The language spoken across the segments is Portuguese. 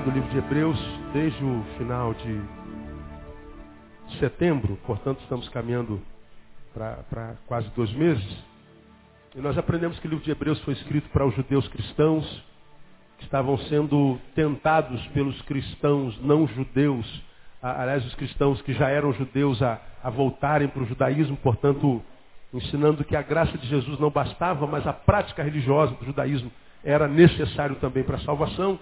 Estudado o livro de Hebreus desde o final de setembro, portanto estamos caminhando para quase dois meses. E nós aprendemos que o livro de Hebreus foi escrito para os judeus cristãos que estavam sendo tentados pelos cristãos não judeus, aliás, os cristãos que já eram judeus a, a voltarem para o judaísmo, portanto, ensinando que a graça de Jesus não bastava, mas a prática religiosa do judaísmo era necessário também para a salvação.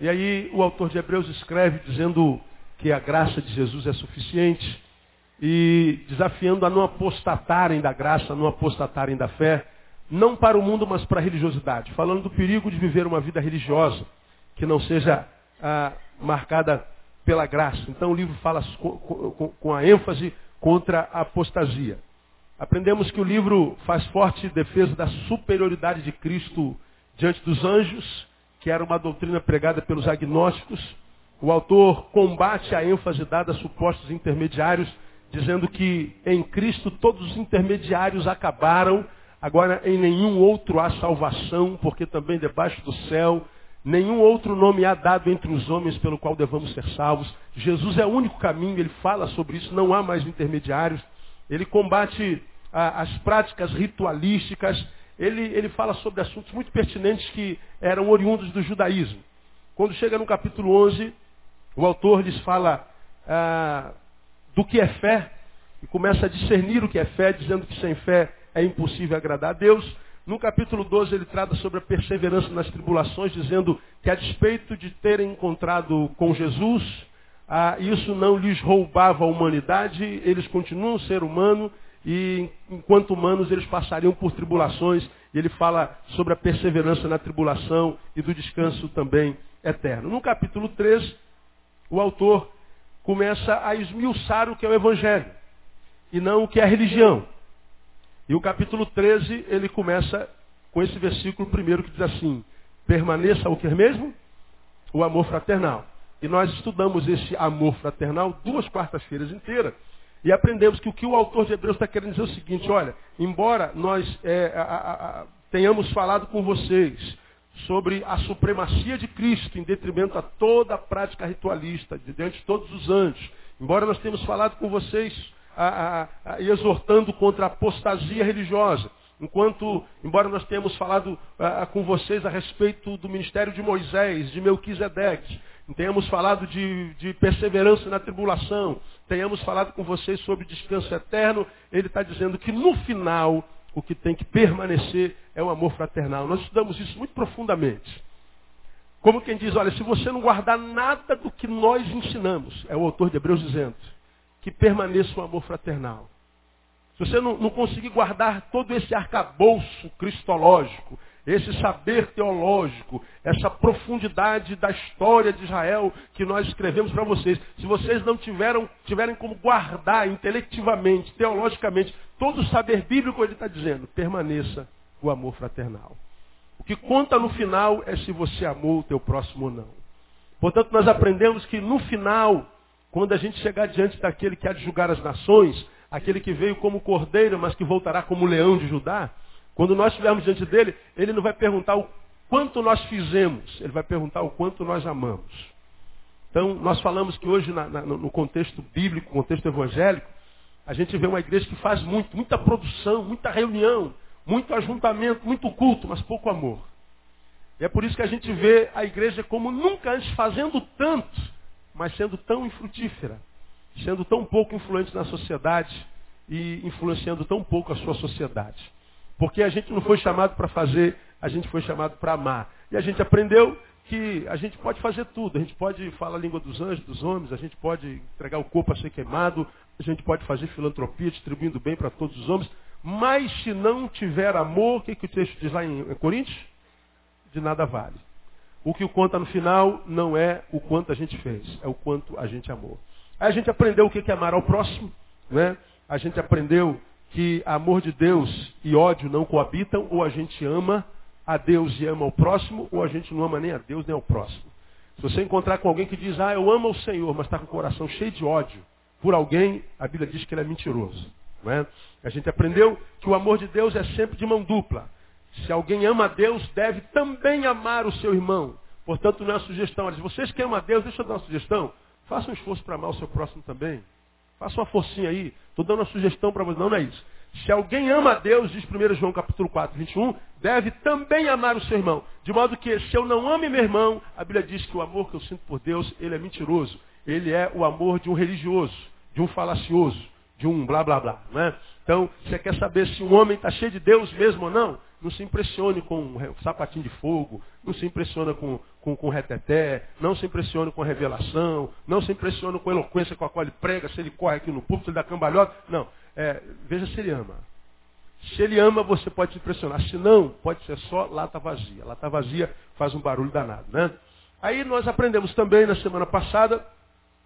E aí o autor de Hebreus escreve dizendo que a graça de Jesus é suficiente e desafiando a não apostatarem da graça, a não apostatarem da fé, não para o mundo, mas para a religiosidade, falando do perigo de viver uma vida religiosa que não seja ah, marcada pela graça. Então o livro fala com, com, com a ênfase contra a apostasia. Aprendemos que o livro faz forte defesa da superioridade de Cristo diante dos anjos, que era uma doutrina pregada pelos agnósticos. O autor combate a ênfase dada a supostos intermediários, dizendo que em Cristo todos os intermediários acabaram, agora em nenhum outro há salvação, porque também debaixo do céu nenhum outro nome há dado entre os homens pelo qual devamos ser salvos. Jesus é o único caminho, ele fala sobre isso, não há mais intermediários. Ele combate as práticas ritualísticas, ele, ele fala sobre assuntos muito pertinentes que eram oriundos do judaísmo. Quando chega no capítulo 11, o autor lhes fala ah, do que é fé e começa a discernir o que é fé, dizendo que sem fé é impossível agradar a Deus. No capítulo 12 ele trata sobre a perseverança nas tribulações, dizendo que a despeito de terem encontrado com Jesus, ah, isso não lhes roubava a humanidade, eles continuam ser humano e enquanto humanos eles passariam por tribulações, e ele fala sobre a perseverança na tribulação e do descanso também eterno. No capítulo 3, o autor começa a esmiuçar o que é o evangelho e não o que é a religião. E o capítulo 13, ele começa com esse versículo primeiro que diz assim: permaneça o que mesmo? O amor fraternal. E nós estudamos esse amor fraternal duas quartas-feiras inteiras. E aprendemos que o que o autor de Hebreus está querendo dizer é o seguinte, olha, embora nós é, a, a, a, tenhamos falado com vocês sobre a supremacia de Cristo em detrimento a toda a prática ritualista, diante de todos os anjos, embora nós tenhamos falado com vocês exortando contra a apostasia religiosa, enquanto, embora nós tenhamos falado com vocês a respeito do ministério de Moisés, de Melquisedeque, tenhamos falado de, de perseverança na tribulação, tenhamos falado com vocês sobre descanso eterno, ele está dizendo que no final o que tem que permanecer é o amor fraternal. Nós estudamos isso muito profundamente. Como quem diz, olha, se você não guardar nada do que nós ensinamos, é o autor de Hebreus dizendo, que permaneça o amor fraternal. Se você não, não conseguir guardar todo esse arcabouço cristológico, esse saber teológico, essa profundidade da história de Israel que nós escrevemos para vocês. Se vocês não tiveram, tiverem como guardar intelectivamente, teologicamente, todo o saber bíblico, ele está dizendo, permaneça o amor fraternal. O que conta no final é se você amou o teu próximo ou não. Portanto, nós aprendemos que no final, quando a gente chegar diante daquele que há de julgar as nações, aquele que veio como cordeiro, mas que voltará como leão de Judá, quando nós estivermos diante dele, ele não vai perguntar o quanto nós fizemos, ele vai perguntar o quanto nós amamos. Então, nós falamos que hoje, na, na, no contexto bíblico, contexto evangélico, a gente vê uma igreja que faz muito, muita produção, muita reunião, muito ajuntamento, muito culto, mas pouco amor. E é por isso que a gente vê a igreja como nunca antes fazendo tanto, mas sendo tão infrutífera, sendo tão pouco influente na sociedade e influenciando tão pouco a sua sociedade. Porque a gente não foi chamado para fazer, a gente foi chamado para amar. E a gente aprendeu que a gente pode fazer tudo. A gente pode falar a língua dos anjos, dos homens, a gente pode entregar o corpo a ser queimado, a gente pode fazer filantropia, distribuindo bem para todos os homens. Mas se não tiver amor, o que, que o texto diz lá em Coríntios? De nada vale. O que conta no final não é o quanto a gente fez, é o quanto a gente amou. Aí a gente aprendeu o que é amar ao próximo, né? A gente aprendeu que amor de Deus e ódio não coabitam, ou a gente ama a Deus e ama o próximo, ou a gente não ama nem a Deus nem ao próximo. Se você encontrar com alguém que diz, ah, eu amo o Senhor, mas está com o coração cheio de ódio por alguém, a Bíblia diz que ele é mentiroso. Não é? A gente aprendeu que o amor de Deus é sempre de mão dupla. Se alguém ama a Deus, deve também amar o seu irmão. Portanto, não é uma sugestão. Vocês que amam a Deus, deixa eu dar uma sugestão. Faça um esforço para amar o seu próximo também. Faça uma forcinha aí. Estou dando uma sugestão para você. Não, não é isso. Se alguém ama a Deus, diz 1 João capítulo 4, 21, deve também amar o seu irmão. De modo que, se eu não amo meu irmão, a Bíblia diz que o amor que eu sinto por Deus, ele é mentiroso. Ele é o amor de um religioso, de um falacioso, de um blá blá blá. Né? Então, você quer saber se um homem está cheio de Deus mesmo ou não? Não se impressione com um sapatinho de fogo, não se impressiona com, com, com reteté, não se impressione com revelação, não se impressione com a eloquência com a qual ele prega, se ele corre aqui no púlpito, se ele dá cambalhota. Não. É, veja se ele ama. Se ele ama, você pode se impressionar. Se não, pode ser só lata vazia. Lata vazia faz um barulho danado, né? Aí nós aprendemos também na semana passada,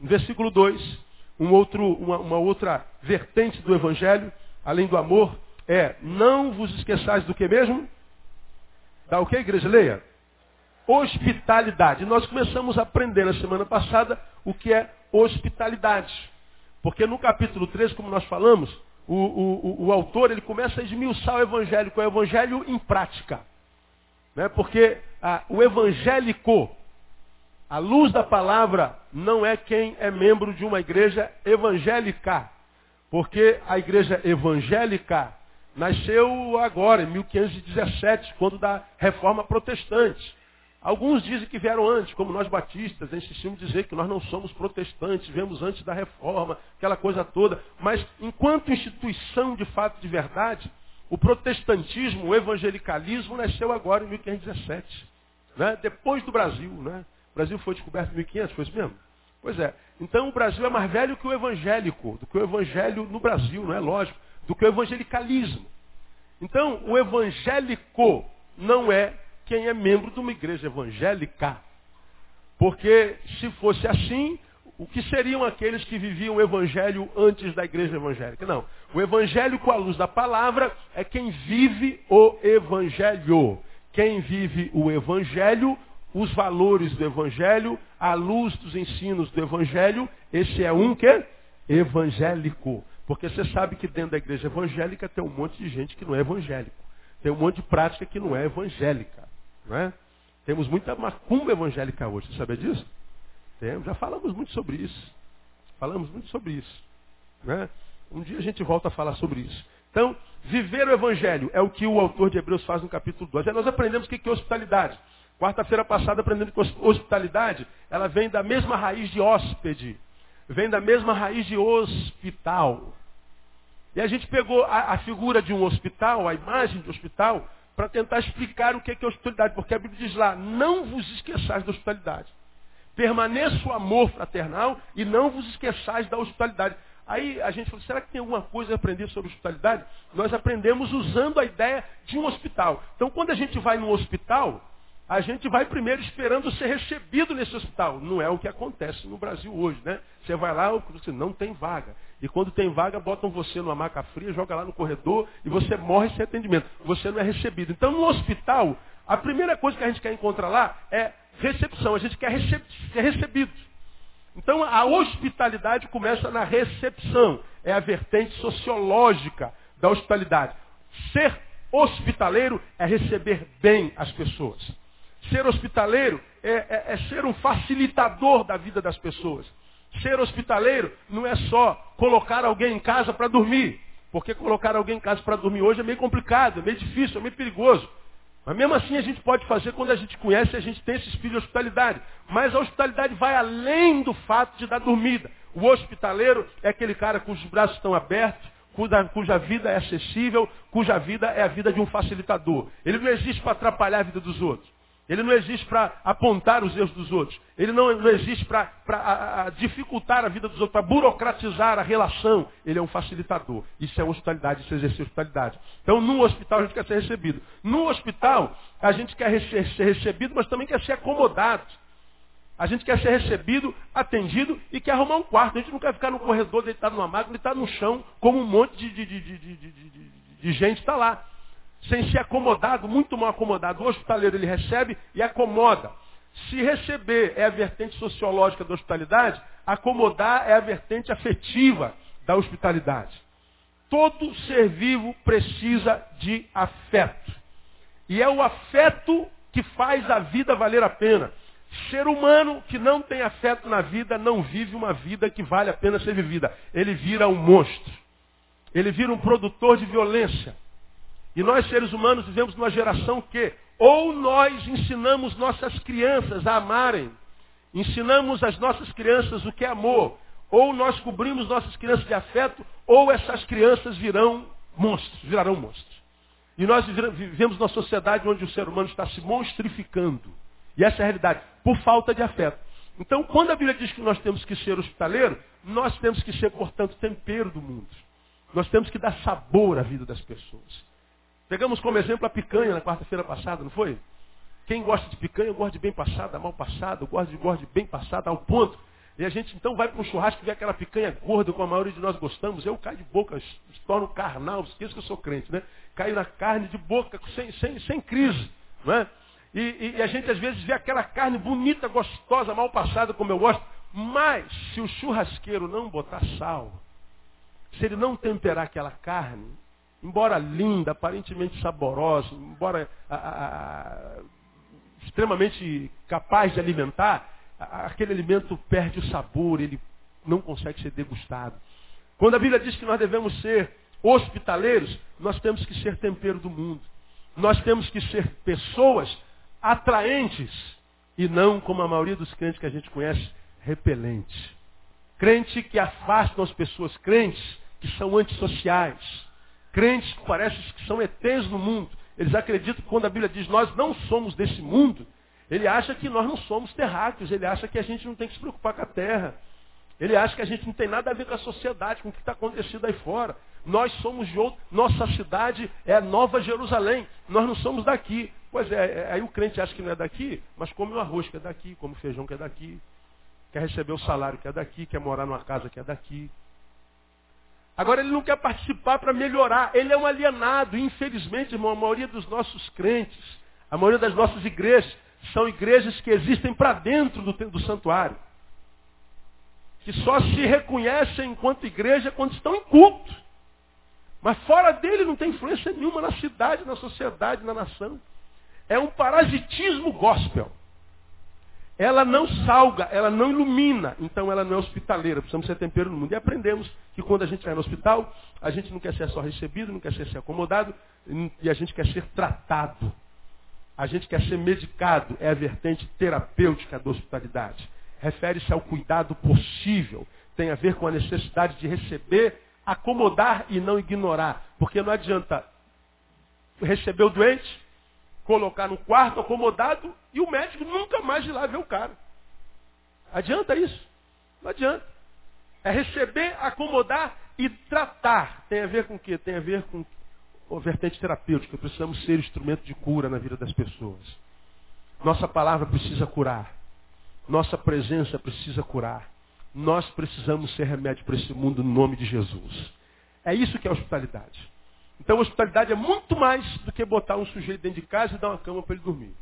no versículo 2, um outro, uma, uma outra vertente do Evangelho, além do amor, é, não vos esqueçais do que mesmo? Da o que, igreja? Leia. Hospitalidade. Nós começamos a aprender na semana passada o que é hospitalidade. Porque no capítulo 13, como nós falamos, o, o, o, autor ele começa a esmiuçar o evangelho, com o evangelho em prática. Né? Porque a, o evangélico, a luz da palavra, não é quem é membro de uma igreja evangélica. Porque a igreja evangélica nasceu agora, em 1517, quando da reforma protestante. Alguns dizem que vieram antes, como nós batistas, insistimos em dizer que nós não somos protestantes, viemos antes da reforma, aquela coisa toda. Mas enquanto instituição de fato de verdade, o protestantismo, o evangelicalismo nasceu agora em 1517. Né? Depois do Brasil. Né? O Brasil foi descoberto em 1500, foi isso mesmo? Pois é. Então o Brasil é mais velho que o evangélico, do que o evangelho no Brasil, não é lógico do que o evangelicalismo. Então, o evangélico não é quem é membro de uma igreja evangélica. Porque se fosse assim, o que seriam aqueles que viviam o evangelho antes da igreja evangélica? Não. O evangelho com a luz da palavra é quem vive o evangelho. Quem vive o evangelho, os valores do evangelho, a luz dos ensinos do evangelho, esse é um que evangélico. Porque você sabe que dentro da igreja evangélica tem um monte de gente que não é evangélico. Tem um monte de prática que não é evangélica. Não é? Temos muita macumba evangélica hoje. Você sabe disso? Temos. Já falamos muito sobre isso. Falamos muito sobre isso. Né? Um dia a gente volta a falar sobre isso. Então, viver o evangelho é o que o autor de Hebreus faz no capítulo 2. Aí nós aprendemos o que é hospitalidade. Quarta-feira passada aprendemos que hospitalidade, ela vem da mesma raiz de hóspede. Vem da mesma raiz de hospital. E a gente pegou a, a figura de um hospital, a imagem de hospital, para tentar explicar o que é, que é hospitalidade. Porque a Bíblia diz lá, não vos esqueçais da hospitalidade. Permaneça o amor fraternal e não vos esqueçais da hospitalidade. Aí a gente falou, será que tem alguma coisa a aprender sobre hospitalidade? Nós aprendemos usando a ideia de um hospital. Então quando a gente vai no hospital, a gente vai primeiro esperando ser recebido nesse hospital. Não é o que acontece no Brasil hoje, né? Você vai lá, você não tem vaga. E quando tem vaga, botam você numa maca fria, joga lá no corredor e você morre sem atendimento. Você não é recebido. Então, no hospital, a primeira coisa que a gente quer encontrar lá é recepção. A gente quer ser recebido. Então, a hospitalidade começa na recepção. É a vertente sociológica da hospitalidade. Ser hospitaleiro é receber bem as pessoas. Ser hospitaleiro é, é, é ser um facilitador da vida das pessoas. Ser hospitaleiro não é só colocar alguém em casa para dormir. Porque colocar alguém em casa para dormir hoje é meio complicado, é meio difícil, é meio perigoso. Mas mesmo assim a gente pode fazer quando a gente conhece, a gente tem esse espírito de hospitalidade. Mas a hospitalidade vai além do fato de dar dormida. O hospitaleiro é aquele cara cujos braços estão abertos, cuja, cuja vida é acessível, cuja vida é a vida de um facilitador. Ele não existe para atrapalhar a vida dos outros. Ele não existe para apontar os erros dos outros. Ele não, não existe para dificultar a vida dos outros, para burocratizar a relação. Ele é um facilitador. Isso é hospitalidade, isso é exercer hospitalidade. Então, no hospital a gente quer ser recebido. No hospital, a gente quer ser recebido, mas também quer ser acomodado. A gente quer ser recebido, atendido e quer arrumar um quarto. A gente não quer ficar no corredor deitado numa máquina, deitado no chão, como um monte de, de, de, de gente está lá sem ser acomodado, muito mal acomodado. O hospitaleiro ele recebe e acomoda. Se receber é a vertente sociológica da hospitalidade, acomodar é a vertente afetiva da hospitalidade. Todo ser vivo precisa de afeto. E é o afeto que faz a vida valer a pena. Ser humano que não tem afeto na vida não vive uma vida que vale a pena ser vivida. Ele vira um monstro. Ele vira um produtor de violência. E nós, seres humanos, vivemos numa geração que ou nós ensinamos nossas crianças a amarem, ensinamos às nossas crianças o que é amor, ou nós cobrimos nossas crianças de afeto, ou essas crianças virão monstros, virarão monstros. E nós vivemos numa sociedade onde o ser humano está se monstrificando. E essa é a realidade, por falta de afeto. Então, quando a Bíblia diz que nós temos que ser hospitaleiro, nós temos que ser, portanto, tempero do mundo. Nós temos que dar sabor à vida das pessoas. Pegamos como exemplo a picanha na quarta-feira passada, não foi? Quem gosta de picanha, gosta de bem passada, mal passada, gosta de, gosta de bem passada, ao ponto. E a gente então vai para um churrasco e vê aquela picanha gorda, como a maioria de nós gostamos. Eu caio de boca, se torno carnal, esqueço que eu sou crente, né? Caio na carne de boca, sem, sem, sem crise. Não é? E, e, e, a gente às vezes vê aquela carne bonita, gostosa, mal passada, como eu gosto. Mas se o churrasqueiro não botar sal, se ele não temperar aquela carne, embora linda, aparentemente saborosa, embora a, a, extremamente capaz de alimentar, aquele alimento perde o sabor, ele não consegue ser degustado. Quando a Bíblia diz que nós devemos ser hospitaleiros, nós temos que ser tempero do mundo. Nós temos que ser pessoas atraentes e não, como a maioria dos crentes que a gente conhece, repelentes. Crente que afastam as pessoas, crentes que são antissociais, crentes que parecem que são ETs no mundo. Eles acreditam que quando a Bíblia diz nós não somos desse mundo, ele acha que nós não somos terráqueos, ele acha que a gente não tem que se preocupar com a terra. Ele acha que a gente não tem nada a ver com a sociedade, com o que está acontecendo aí fora. Nós somos de outro, nossa cidade é a Nova Jerusalém. Nós não somos daqui. Pois é, é, aí o crente acha que não é daqui, mas come o arroz que é daqui, come o feijão que é daqui, quer receber o salário que é daqui, quer morar numa casa que é daqui. Agora ele não quer participar para melhorar. Ele é um alienado. infelizmente, irmão, a maioria dos nossos crentes, a maioria das nossas igrejas, são igrejas que existem para dentro do, do santuário. Que só se reconhecem enquanto igreja quando estão em culto. Mas fora dele não tem influência nenhuma na cidade, na sociedade, na nação. É um parasitismo gospel. Ela não salga, ela não ilumina, então ela não é hospitaleira. Precisamos ser tempero no mundo. E aprendemos que quando a gente vai no hospital, a gente não quer ser só recebido, não quer ser, ser acomodado, e a gente quer ser tratado. A gente quer ser medicado, é a vertente terapêutica da hospitalidade. Refere-se ao cuidado possível, tem a ver com a necessidade de receber, acomodar e não ignorar. Porque não adianta receber o doente, colocar no quarto acomodado e o médico nunca mais ir lá ver o cara. Adianta isso? Não adianta. É receber, acomodar e tratar. Tem a ver com o quê? Tem a ver com a vertente terapêutica. Precisamos ser instrumento de cura na vida das pessoas. Nossa palavra precisa curar. Nossa presença precisa curar. Nós precisamos ser remédio para esse mundo no nome de Jesus. É isso que é hospitalidade. Então hospitalidade é muito mais do que botar um sujeito dentro de casa e dar uma cama para ele dormir.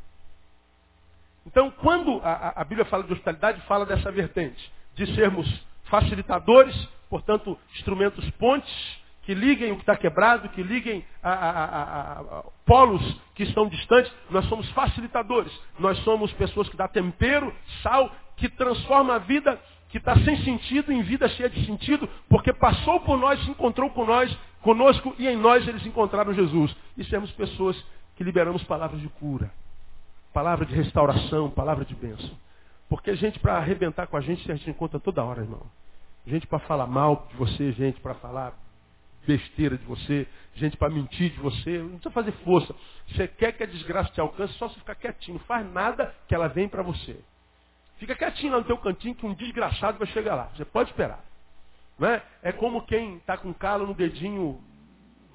Então, quando a, a, Bíblia fala de hospitalidade, fala dessa vertente, de sermos facilitadores, portanto, instrumentos pontes, que liguem o que está quebrado, que liguem a, a, polos que estão distantes. Nós somos facilitadores. Nós somos pessoas que dão tempero, sal, que transforma a vida que está sem sentido em vida cheia de sentido, porque passou por nós, se encontrou com nós, conosco e em nós eles encontraram Jesus. E sermos pessoas que liberamos palavras de cura, palavra de restauração, palavra de bênção. Porque gente para arrebentar com a gente, a gente encontra toda hora, irmão. Gente para falar mal de você, gente para falar besteira de você, gente para mentir de você, não precisa fazer força. Você quer que a desgraça te alcance, só se ficar quietinho. Faz nada que ela vem para você. Fica quietinho lá no teu cantinho que um desgraçado vai chegar lá. Você pode esperar. Não é? como quem está com calo no dedinho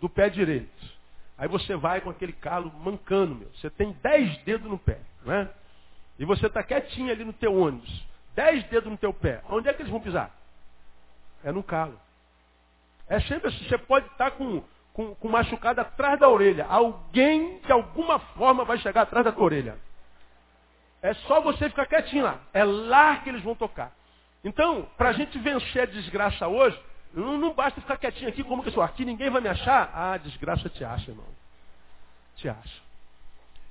do pé direito. Aí você vai com aquele calo mancando, meu. Você tem dez dedos no pé, não é? E você está quietinho ali no teu ônibus. Dez dedos no teu pé. Onde é que eles vão pisar? É no calo. É sempre assim. Você pode estar tá com, com, com machucado atrás da orelha. Alguém, de alguma forma, vai chegar atrás da tua orelha. É só você ficar quietinho lá. É lá que eles vão tocar. Então, para a gente vencer a desgraça hoje, não, não, basta ficar quietinho aqui como que eu sou. Aqui ninguém vai me achar. Ah, desgraça te acha, irmão. Te acha.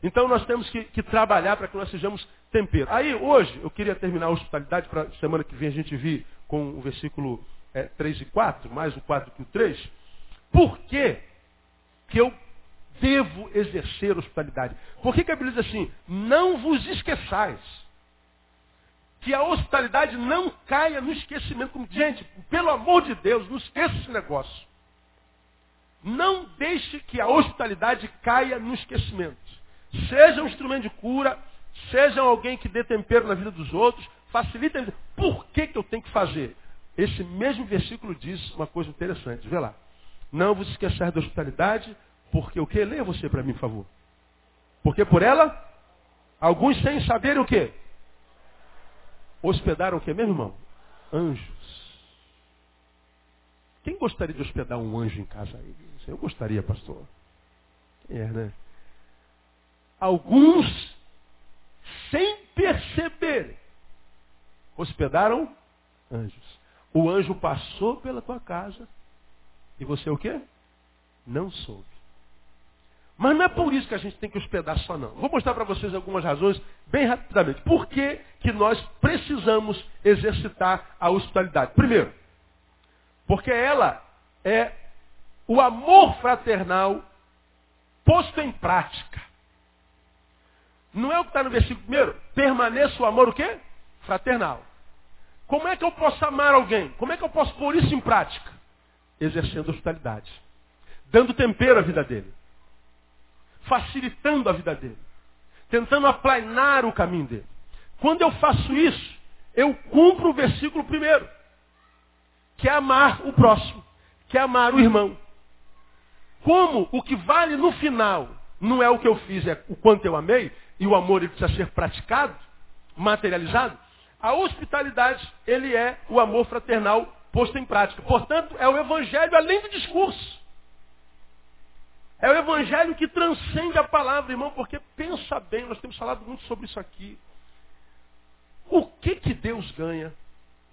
Então nós temos que, que trabalhar para que nós sejamos tempero. Aí hoje, eu queria terminar a hospitalidade para semana que vem a gente vir com o versículo é, 3 e 4, mais o 4 que o 3. Por que, que eu devo exercer hospitalidade? Por que, que a Bíblia diz assim, não vos esqueçais? Que a hospitalidade não caia no esquecimento. Gente, pelo amor de Deus, não esqueça esse negócio. Não deixe que a hospitalidade caia no esquecimento. Seja um instrumento de cura, seja alguém que dê tempero na vida dos outros, facilita. Por que, que eu tenho que fazer? Esse mesmo versículo diz uma coisa interessante. Vê lá. Não vos esqueçais da hospitalidade, porque o que? Leia você para mim, por favor. Porque por ela, alguns sem saber o que? Hospedaram o que mesmo, irmão? Anjos. Quem gostaria de hospedar um anjo em casa? Eu gostaria, pastor. É, né? Alguns, sem perceber, hospedaram anjos. O anjo passou pela tua casa e você o quê? Não soube. Mas não é por isso que a gente tem que hospedar só não. Vou mostrar para vocês algumas razões bem rapidamente. Por que, que nós precisamos exercitar a hospitalidade? Primeiro, porque ela é o amor fraternal posto em prática. Não é o que está no versículo primeiro? Permaneça o amor o quê? Fraternal. Como é que eu posso amar alguém? Como é que eu posso pôr isso em prática? Exercendo hospitalidade. Dando tempero à vida dele. Facilitando a vida dele. Tentando aplanar o caminho dele. Quando eu faço isso, eu cumpro o versículo primeiro. Que é amar o próximo. Que é amar o irmão. Como o que vale no final não é o que eu fiz, é o quanto eu amei, e o amor ele precisa ser praticado, materializado, a hospitalidade, ele é o amor fraternal posto em prática. Portanto, é o evangelho além do discurso. É o evangelho que transcende a palavra, irmão, porque pensa bem, nós temos falado muito sobre isso aqui. O que que Deus ganha?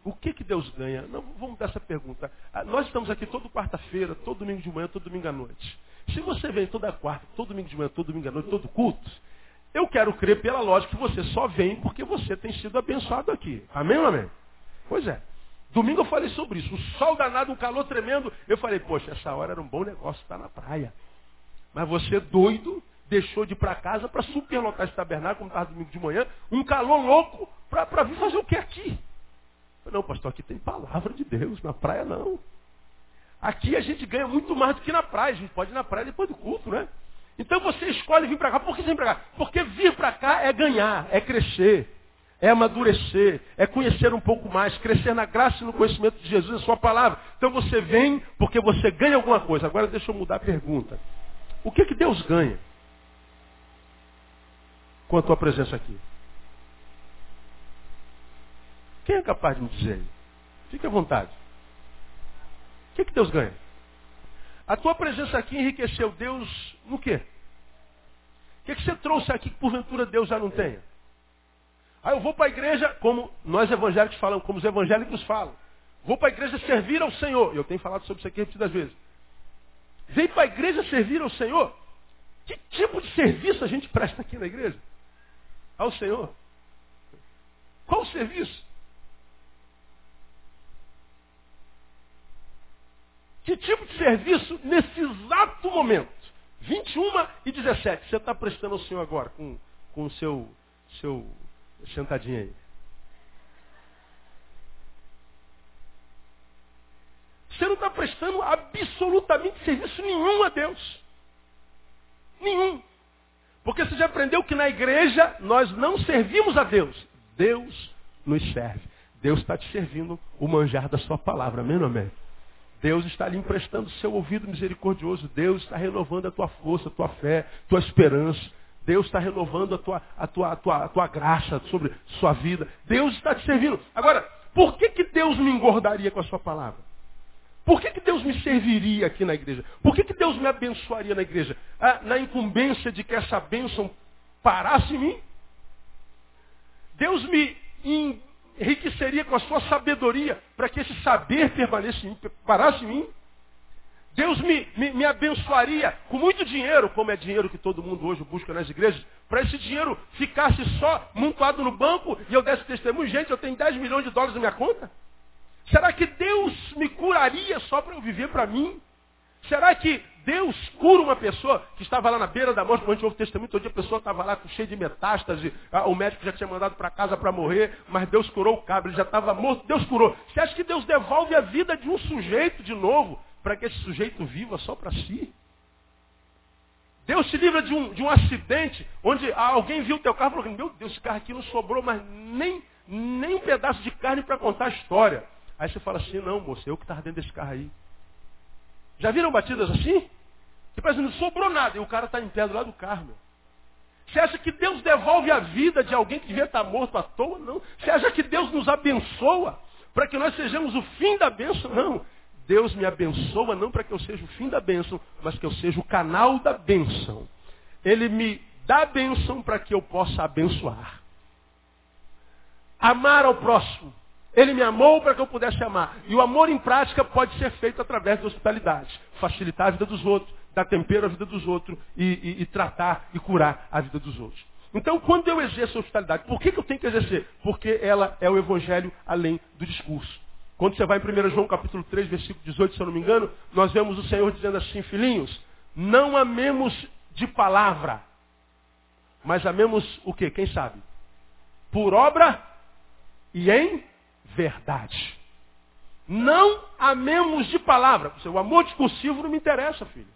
O que que Deus ganha? Não, vamos dar essa pergunta. Ah, nós estamos aqui toda quarta-feira, todo domingo de manhã, todo domingo à noite. Se você vem toda quarta, todo domingo de manhã, todo domingo à noite, todo culto, eu quero crer pela lógica que você só vem porque você tem sido abençoado aqui. Amém ou amém? Pois é. Domingo eu falei sobre isso. O sol danado, um calor tremendo. Eu falei, poxa, essa hora era um bom negócio estar na praia. Mas você doido, deixou de ir para casa para superlotar esse tabernáculo, como estava domingo de manhã, um calor louco, para vir fazer o que aqui? Não, pastor, aqui tem palavra de Deus, na praia não. Aqui a gente ganha muito mais do que na praia. A gente pode ir na praia depois do culto, né? Então você escolhe vir para cá. Por que vir para cá? Porque vir para cá é ganhar, é crescer, é amadurecer, é conhecer um pouco mais, crescer na graça e no conhecimento de Jesus e sua palavra. Então você vem porque você ganha alguma coisa. Agora deixa eu mudar a pergunta. O que, que Deus ganha com a tua presença aqui? Quem é capaz de me dizer? Fique à vontade. O que, que Deus ganha? A tua presença aqui enriqueceu Deus no quê? O que, que você trouxe aqui que porventura Deus já não tenha? Aí eu vou para a igreja, como nós evangélicos falamos, como os evangélicos falam. Vou para a igreja servir ao Senhor. Eu tenho falado sobre isso aqui repetidas vezes. Vem para a igreja servir ao Senhor. Que tipo de serviço a gente presta aqui na igreja? Ao Senhor. Qual o serviço? Que tipo de serviço nesse exato momento? 21 e 17. Você está prestando ao Senhor agora com, com o seu, seu sentadinho aí. Você não está prestando absolutamente serviço nenhum a Deus. Nenhum. Porque você já aprendeu que na igreja nós não servimos a Deus. Deus nos serve. Deus está te servindo o manjar da sua palavra. Amém amém? Deus está lhe emprestando seu ouvido misericordioso. Deus está renovando a tua força, a tua fé, a tua esperança. Deus está renovando a tua, a, tua, a, tua, a tua graça sobre sua vida. Deus está te servindo. Agora, por que, que Deus me engordaria com a sua palavra? Por que, que Deus me serviria aqui na igreja? Por que, que Deus me abençoaria na igreja? Ah, na incumbência de que essa bênção parasse em mim? Deus me enriqueceria com a sua sabedoria para que esse saber permanecesse em mim, parasse em mim. Deus me, me, me, abençoaria com muito dinheiro, como é dinheiro que todo mundo hoje busca nas igrejas, para esse dinheiro ficasse só montado no banco e eu desse testemunho, gente, eu tenho 10 milhões de dólares na minha conta? Será que Deus me curaria só para eu viver para mim? Será que Deus cura uma pessoa que estava lá na beira da morte, quando a gente o testemunho, todo dia a pessoa estava lá cheia de metástase, ah, o médico já tinha mandado para casa para morrer, mas Deus curou o cabra, ele já estava morto, Deus curou. Você acha que Deus devolve a vida de um sujeito de novo, para que esse sujeito viva só para si? Deus te livra de um, de um acidente, onde alguém viu o teu carro e falou, meu Deus, esse carro aqui não sobrou mas nem, nem um pedaço de carne para contar a história. Aí você fala assim, não, moço, eu que estava dentro desse carro aí. Já viram batidas assim? Que parece que não sobrou nada e o cara está em pé do lado do carro. Meu. Você acha que Deus devolve a vida de alguém que devia estar morto à toa? Não. Você acha que Deus nos abençoa para que nós sejamos o fim da bênção? Não. Deus me abençoa não para que eu seja o fim da bênção, mas que eu seja o canal da bênção. Ele me dá a bênção para que eu possa abençoar. Amar ao próximo ele me amou para que eu pudesse amar. E o amor em prática pode ser feito através da hospitalidade. Facilitar a vida dos outros, dar tempero à vida dos outros e, e, e tratar e curar a vida dos outros. Então, quando eu exerço a hospitalidade, por que, que eu tenho que exercer? Porque ela é o evangelho além do discurso. Quando você vai em 1 João capítulo 3, versículo 18, se eu não me engano, nós vemos o Senhor dizendo assim, filhinhos, não amemos de palavra, mas amemos o quê? Quem sabe? Por obra e em verdade. Não amemos de palavra. O amor discursivo não me interessa, filho.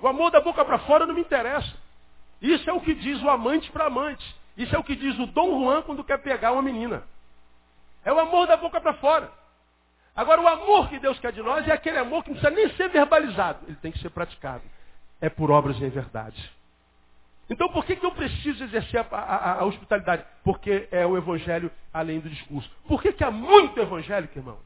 O amor da boca para fora não me interessa. Isso é o que diz o amante para amante. Isso é o que diz o Dom Juan quando quer pegar uma menina. É o amor da boca para fora. Agora, o amor que Deus quer de nós é aquele amor que não precisa nem ser verbalizado. Ele tem que ser praticado. É por obras em verdade. Então por que, que eu preciso exercer a, a, a, hospitalidade? Porque é o evangelho além do discurso. Por que, que há muito evangélico, irmão?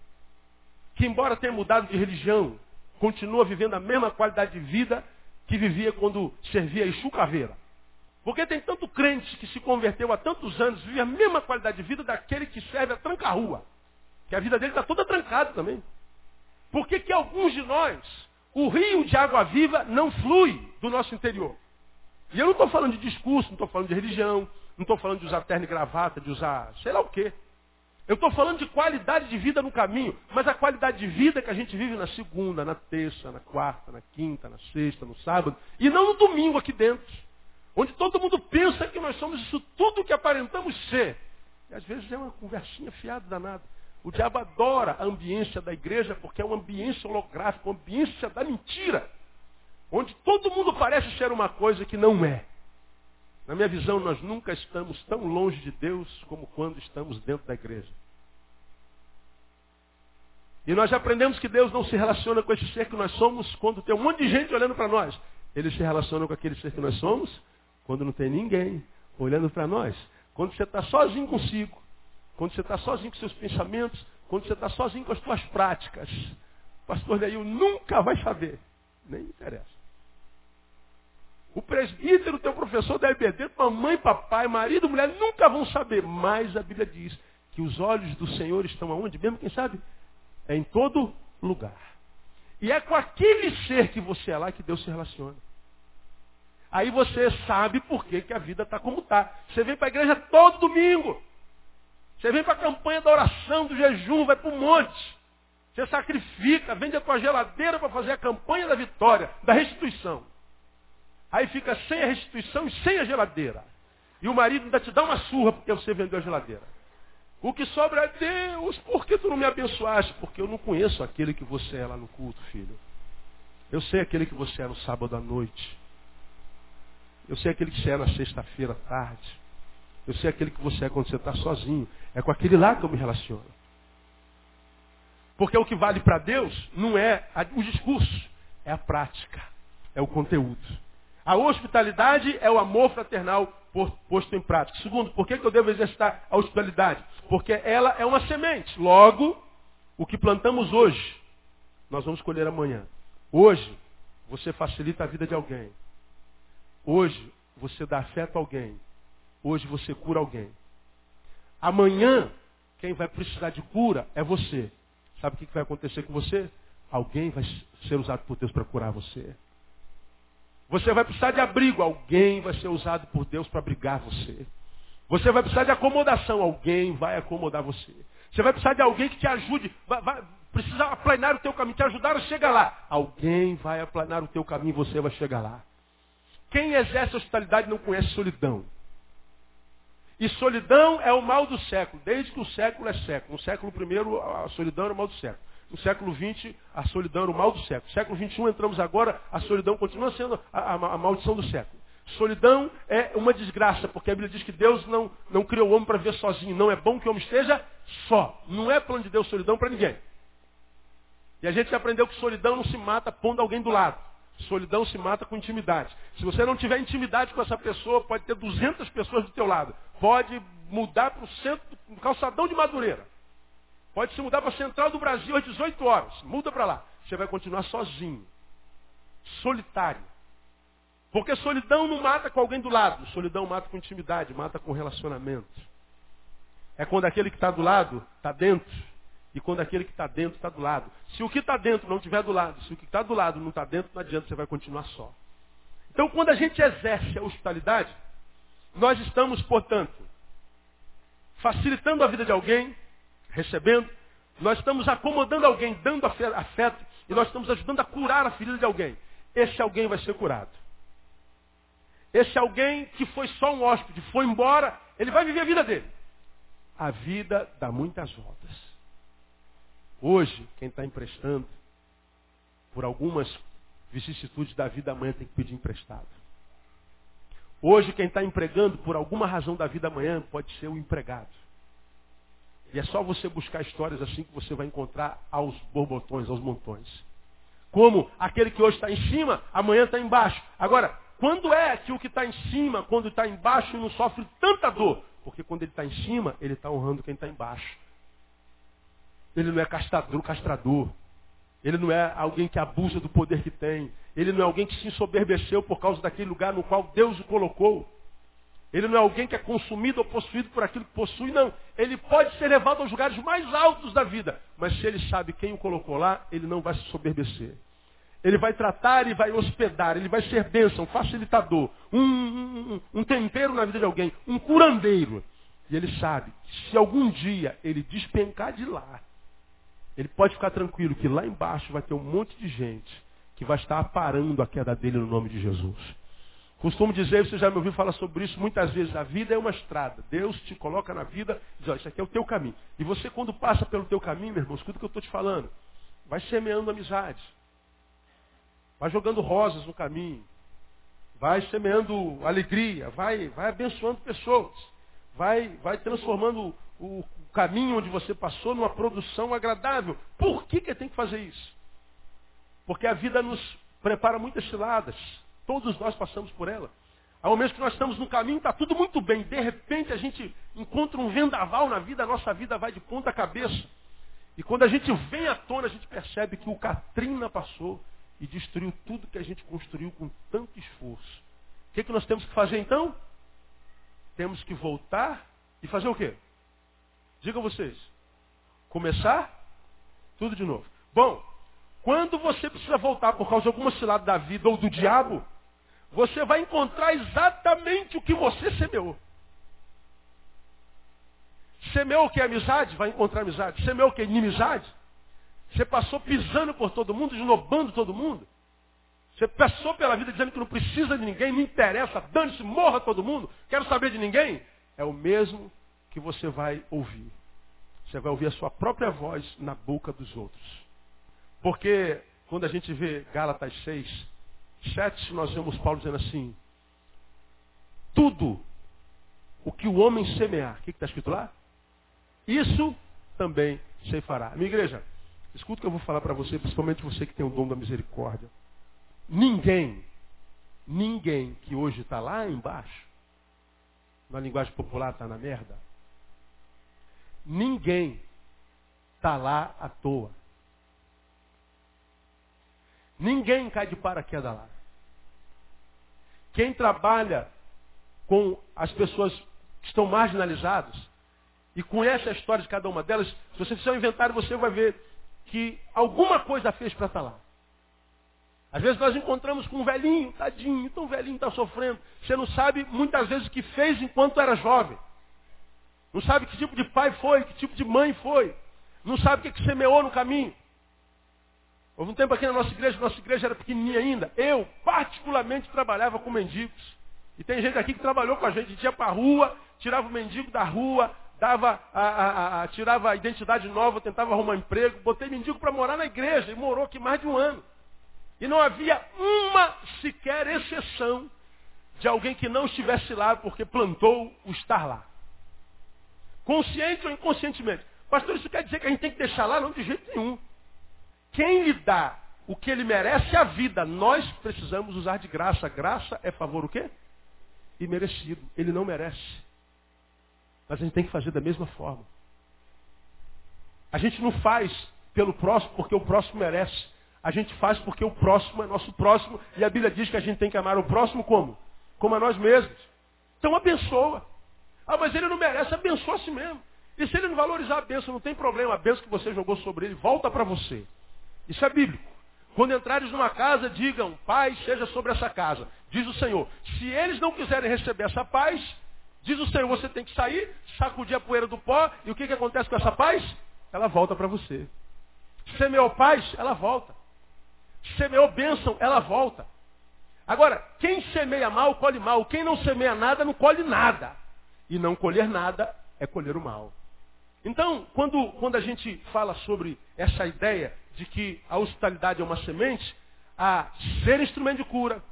Que embora tenha mudado de religião, continua vivendo a mesma qualidade de vida que vivia quando servia Exu Caveira. Porque tem tanto crente que se converteu há tantos anos, vive a mesma qualidade de vida daquele que serve a tranca-rua. Que a vida dele está toda trancada também. Por que, que alguns de nós, o rio de água viva não flui do nosso interior? E eu não estou falando de discurso, não estou falando de religião, não estou falando de usar terno e gravata, de usar sei lá o quê. Eu estou falando de qualidade de vida no caminho, mas a qualidade de vida que a gente vive na segunda, na terça, na quarta, na quinta, na sexta, no sábado, e não no domingo aqui dentro. Onde todo mundo pensa que nós somos isso tudo que aparentamos ser. E às vezes é uma conversinha fiada danada. O diabo adora a ambiência da igreja porque é uma ambiência holográfica, uma ambiência da mentira onde todo mundo parece ser uma coisa que não é. Na minha visão, nós nunca estamos tão longe de Deus como quando estamos dentro da igreja. E nós aprendemos que Deus não se relaciona com esse ser que nós somos quando tem um monte de gente olhando para nós. Ele se relaciona com aquele ser que nós somos quando não tem ninguém olhando para nós. Quando você está sozinho consigo. Quando você está sozinho com seus pensamentos. Quando você está sozinho com as suas práticas. Pastor Neil nunca vai saber. Nem interessa. O presbítero, teu professor da EBD, mamãe, papai, marido, mulher, nunca vão saber. Mas a Bíblia diz que os olhos do Senhor estão aonde? Mesmo quem sabe? É em todo lugar. E é com aquele ser que você é lá que Deus se relaciona. Aí você sabe por que, que a vida está como está. Você vem para a igreja todo domingo. Você vem para a campanha da oração, do jejum, vai para o monte. Você sacrifica, vende a tua geladeira para fazer a campanha da vitória, da restituição. Aí fica sem a restituição e sem a geladeira. E o marido ainda te dá uma surra porque você vendeu a geladeira. O que sobra é Deus, por que tu não me abençoaste? Porque eu não conheço aquele que você é lá no culto, filho. Eu sei aquele que você é no sábado à noite. Eu sei aquele que você é na sexta-feira à tarde. Eu sei aquele que você é quando você está sozinho. É com aquele lá que eu me relaciono. Porque o que vale para Deus não é o discurso, é a prática, é o conteúdo. A hospitalidade é o amor fraternal posto em prática. Segundo, por que, eu devo exercitar a hospitalidade? Porque ela é uma semente. Logo, o que plantamos hoje, nós vamos colher amanhã. Hoje, você facilita a vida de alguém. Hoje, você dá afeto a alguém. Hoje, você cura alguém. Amanhã, quem vai precisar de cura é você. Sabe o que vai acontecer com você? alguém vai ser usado por Deus para curar você. Você vai precisar de abrigo, alguém vai ser usado por Deus para abrigar você. Você vai precisar de acomodação, alguém vai acomodar você. Você vai precisar de alguém que te ajude, vai, vai, precisa aplanar o teu caminho, te ajudar a chegar lá. Alguém vai aplanar o teu caminho e você vai chegar lá. Quem exerce hospitalidade não conhece solidão. E solidão é o mal do século, desde que o século é século. No século I, a solidão era o mal do século. No século XX, a solidão era o mal do século. No século XXI, entramos agora, a solidão continua sendo a, a, a maldição do século. Solidão é uma desgraça, porque a Bíblia diz que Deus não, não criou o homem para viver sozinho. Não é bom que o homem esteja só. Não é plano de Deus solidão para ninguém. E a gente aprendeu que solidão não se mata pondo alguém do lado. Solidão se mata com intimidade. Se você não tiver intimidade com essa pessoa, pode ter 200 pessoas do teu lado. Pode mudar para o centro, calçadão de Madureira. Pode se mudar para a central do Brasil às 18 horas. Muda para lá. Você vai continuar sozinho. Solitário. Porque solidão não mata com alguém do lado. Solidão mata com intimidade, mata com relacionamento. É quando aquele que está do lado está dentro e quando aquele que está dentro está do lado. Se o que está dentro não estiver do lado, se o que está do lado não está dentro, não adianta, você vai continuar só. Então, quando a gente exerce a hospitalidade, nós estamos, portanto, facilitando a vida de alguém, recebendo, nós estamos acomodando alguém, dando afeto, e nós estamos ajudando a curar a ferida de alguém. Esse alguém vai ser curado. Esse alguém que foi só um hóspede, foi embora, ele vai viver a vida dele. A vida dá muitas voltas. Hoje, quem está emprestando, por algumas vicissitudes da vida amanhã tem que pedir emprestado. Hoje, quem está empregando, por alguma razão da vida amanhã, pode ser o empregado. E é só você buscar histórias assim que você vai encontrar aos borbotões, aos montões. Como aquele que hoje está em cima, amanhã está embaixo. Agora, quando é que o que está em cima, quando está embaixo, não sofre tanta dor? Porque quando ele está em cima, ele está honrando quem está embaixo. Ele não é castrador, castrador. Ele não é alguém que abusa do poder que tem. Ele não é alguém que se ensoberbeceu por causa daquele lugar no qual Deus o colocou. Ele não é alguém que é consumido ou possuído por aquilo que possui, não. Ele pode ser levado aos lugares mais altos da vida. Mas se ele sabe quem o colocou lá, ele não vai se soberbecer. Ele vai tratar e vai hospedar, ele vai ser bênção, facilitador, um, um, um tempero na vida de alguém, um curandeiro. E ele sabe se algum dia ele despencar de lá, ele pode ficar tranquilo que lá embaixo vai ter um monte de gente que vai estar aparando a queda dele no nome de Jesus. Costumo dizer, você já me ouviu falar sobre isso muitas vezes, a vida é uma estrada. Deus te coloca na vida e diz, ó, isso aqui é o teu caminho. E você quando passa pelo teu caminho, meu irmão, escuta o que eu estou te falando. Vai semeando amizade. Vai jogando rosas no caminho. Vai semeando alegria. Vai, vai abençoando pessoas. Vai, vai transformando o, caminho onde você passou numa produção agradável. Por que, que tem que fazer isso? Porque a vida nos prepara muitas ciladas. Todos nós passamos por ela. Há momentos que nós estamos no caminho, está tudo muito bem. De repente a gente encontra um vendaval na vida, a nossa vida vai de ponta cabeça. E quando a gente vem à tona, a gente percebe que o Katrina passou e destruiu tudo que a gente construiu com tanto esforço. O que, que nós temos que fazer então? Temos que voltar e fazer o quê? Diga vocês. Começar tudo de novo. Bom, quando você precisa voltar por causa de alguma cilada da vida ou do diabo, você vai encontrar exatamente o que você semeou. Semeou o que é amizade? Vai encontrar amizade. Semeou o que é inimizade? Você passou pisando por todo mundo, esnobando todo mundo? Você passou pela vida dizendo que não precisa de ninguém, não interessa, dane-se, morra todo mundo, quero saber de ninguém? É o mesmo que você vai ouvir. Você vai ouvir a sua própria voz na boca dos outros. Porque quando a gente vê Gálatas 6, 7, nós vemos Paulo dizendo assim, tudo o que o homem semear, o que está escrito lá? Isso também se fará. Minha igreja, escuta o que eu vou falar para você, principalmente você que tem o dom da misericórdia. Ninguém, ninguém que hoje está lá embaixo, na linguagem popular está na merda, Ninguém está lá à toa. Ninguém cai de paraquedas lá. Quem trabalha com as pessoas que estão marginalizadas e conhece a história de cada uma delas, se você fizer um inventário, você vai ver que alguma coisa fez para estar lá. Às vezes nós encontramos com um velhinho, tadinho, tão velhinho está sofrendo. Você não sabe muitas vezes o que fez enquanto era jovem. Não sabe que tipo de pai foi, que tipo de mãe foi. Não sabe o que, que semeou no caminho. Houve um tempo aqui na nossa igreja, nossa igreja era pequenininha ainda. Eu, particularmente, trabalhava com mendigos. E tem gente aqui que trabalhou com a gente, ia para a rua, tirava o mendigo da rua, dava a, a, a, tirava a identidade nova, tentava arrumar emprego, botei mendigo para morar na igreja e morou aqui mais de um ano. E não havia uma sequer exceção de alguém que não estivesse lá porque plantou o estar lá. Consciente ou inconscientemente. Pastor, isso quer dizer que a gente tem que deixar lá? Não, de jeito nenhum. Quem lhe dá o que ele merece é a vida. Nós precisamos usar de graça. Graça é favor o quê? Imerecido. Ele não merece. Mas a gente tem que fazer da mesma forma. A gente não faz pelo próximo porque o próximo merece. A gente faz porque o próximo é nosso próximo. E a Bíblia diz que a gente tem que amar o próximo como? Como a nós mesmos. Então abençoa. Ah, mas ele não merece, abençoa a si mesmo. E se ele não valorizar a bênção, não tem problema. A bênção que você jogou sobre ele volta para você. Isso é bíblico. Quando entrares numa casa, digam, paz seja sobre essa casa. Diz o Senhor. Se eles não quiserem receber essa paz, diz o Senhor, você tem que sair, sacudir a poeira do pó, e o que, que acontece com essa paz? Ela volta para você. Semeou paz, ela volta. Semeou bênção, ela volta. Agora, quem semeia mal, colhe mal. Quem não semeia nada, não colhe nada. E não colher nada é colher o mal. Então, quando, quando a gente fala sobre essa ideia de que a hospitalidade é uma semente, a ser instrumento de cura,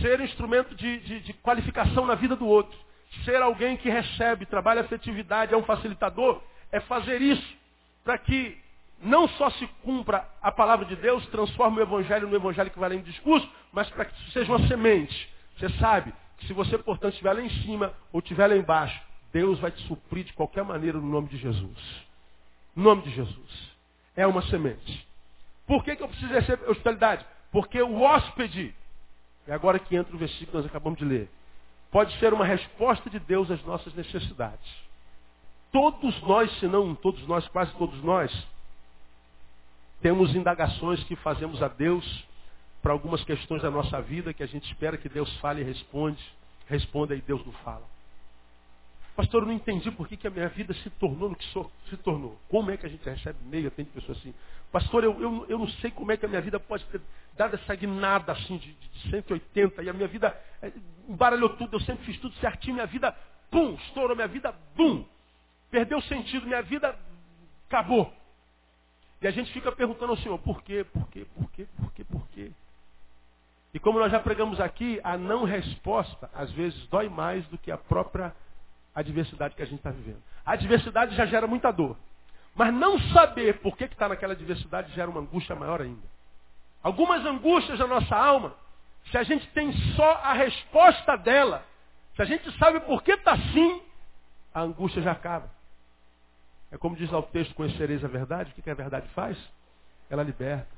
ser instrumento de, de, de qualificação na vida do outro, ser alguém que recebe, trabalha afetividade, é um facilitador, é fazer isso para que não só se cumpra a palavra de Deus, transforme o evangelho no evangelho que vai além do discurso, mas para que isso seja uma semente. Você sabe que se você, portanto, estiver lá em cima ou estiver lá embaixo, Deus vai te suprir de qualquer maneira no nome de Jesus. No nome de Jesus. É uma semente. Por que, que eu preciso receber hospitalidade? Porque o hóspede, é agora que entra o versículo que nós acabamos de ler, pode ser uma resposta de Deus às nossas necessidades. Todos nós, se não todos nós, quase todos nós, temos indagações que fazemos a Deus para algumas questões da nossa vida que a gente espera que Deus fale e responde, responda e Deus não fala. Pastor, eu não entendi por que, que a minha vida se tornou no que se tornou. Como é que a gente recebe e-mail, tem pessoas assim. Pastor, eu, eu, eu não sei como é que a minha vida pode ter dado essa guinada assim de, de 180 e a minha vida é, embaralhou tudo, eu sempre fiz tudo certinho, minha vida, pum, estourou, minha vida, bum, perdeu sentido, minha vida acabou. E a gente fica perguntando ao Senhor, por quê, por quê, por quê, por quê, por quê? E como nós já pregamos aqui, a não resposta às vezes dói mais do que a própria adversidade que a gente está vivendo. A adversidade já gera muita dor. Mas não saber por que está naquela adversidade gera uma angústia maior ainda. Algumas angústias da nossa alma, se a gente tem só a resposta dela, se a gente sabe por que está assim, a angústia já acaba. É como diz lá o texto, conhecereis a verdade. O que a verdade faz? Ela liberta.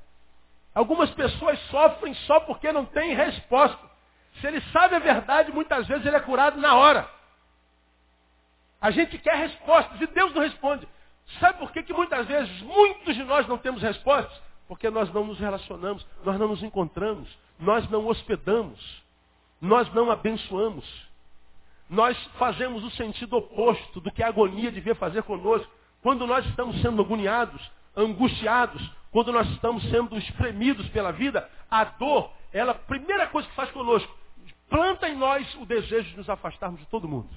Algumas pessoas sofrem só porque não têm resposta. Se ele sabe a verdade, muitas vezes ele é curado na hora. A gente quer respostas e Deus não responde. Sabe por que, que muitas vezes muitos de nós não temos respostas? Porque nós não nos relacionamos, nós não nos encontramos, nós não hospedamos, nós não abençoamos. Nós fazemos o sentido oposto do que a agonia devia fazer conosco. Quando nós estamos sendo agoniados, angustiados, quando nós estamos sendo espremidos pela vida, a dor, ela, a primeira coisa que faz conosco, planta em nós o desejo de nos afastarmos de todo mundo.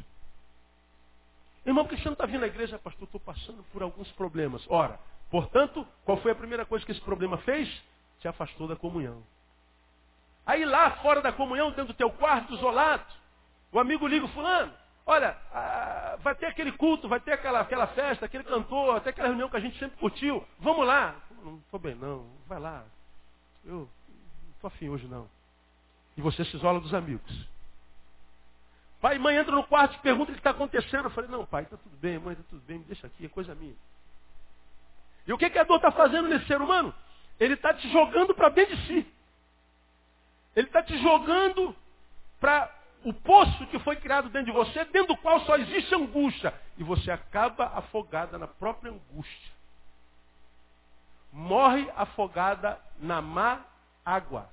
Irmão, por que você não está vindo à igreja, pastor? Estou passando por alguns problemas. Ora, portanto, qual foi a primeira coisa que esse problema fez? Te afastou da comunhão. Aí lá, fora da comunhão, dentro do teu quarto, isolado, o amigo liga fulano. Olha, ah, vai ter aquele culto, vai ter aquela, aquela festa, aquele cantor, até aquela reunião que a gente sempre curtiu. Vamos lá. Não estou bem, não. Vai lá. Eu não estou afim hoje, não. E você se isola dos amigos. Pai e mãe entram no quarto e perguntam o que está acontecendo. Eu falei, não, pai, está tudo bem, mãe, está tudo bem, me deixa aqui, é coisa minha. E o que, que a dor está fazendo nesse ser humano? Ele está te jogando para dentro de si. Ele está te jogando para o poço que foi criado dentro de você, dentro do qual só existe angústia. E você acaba afogada na própria angústia. morre afogada na má água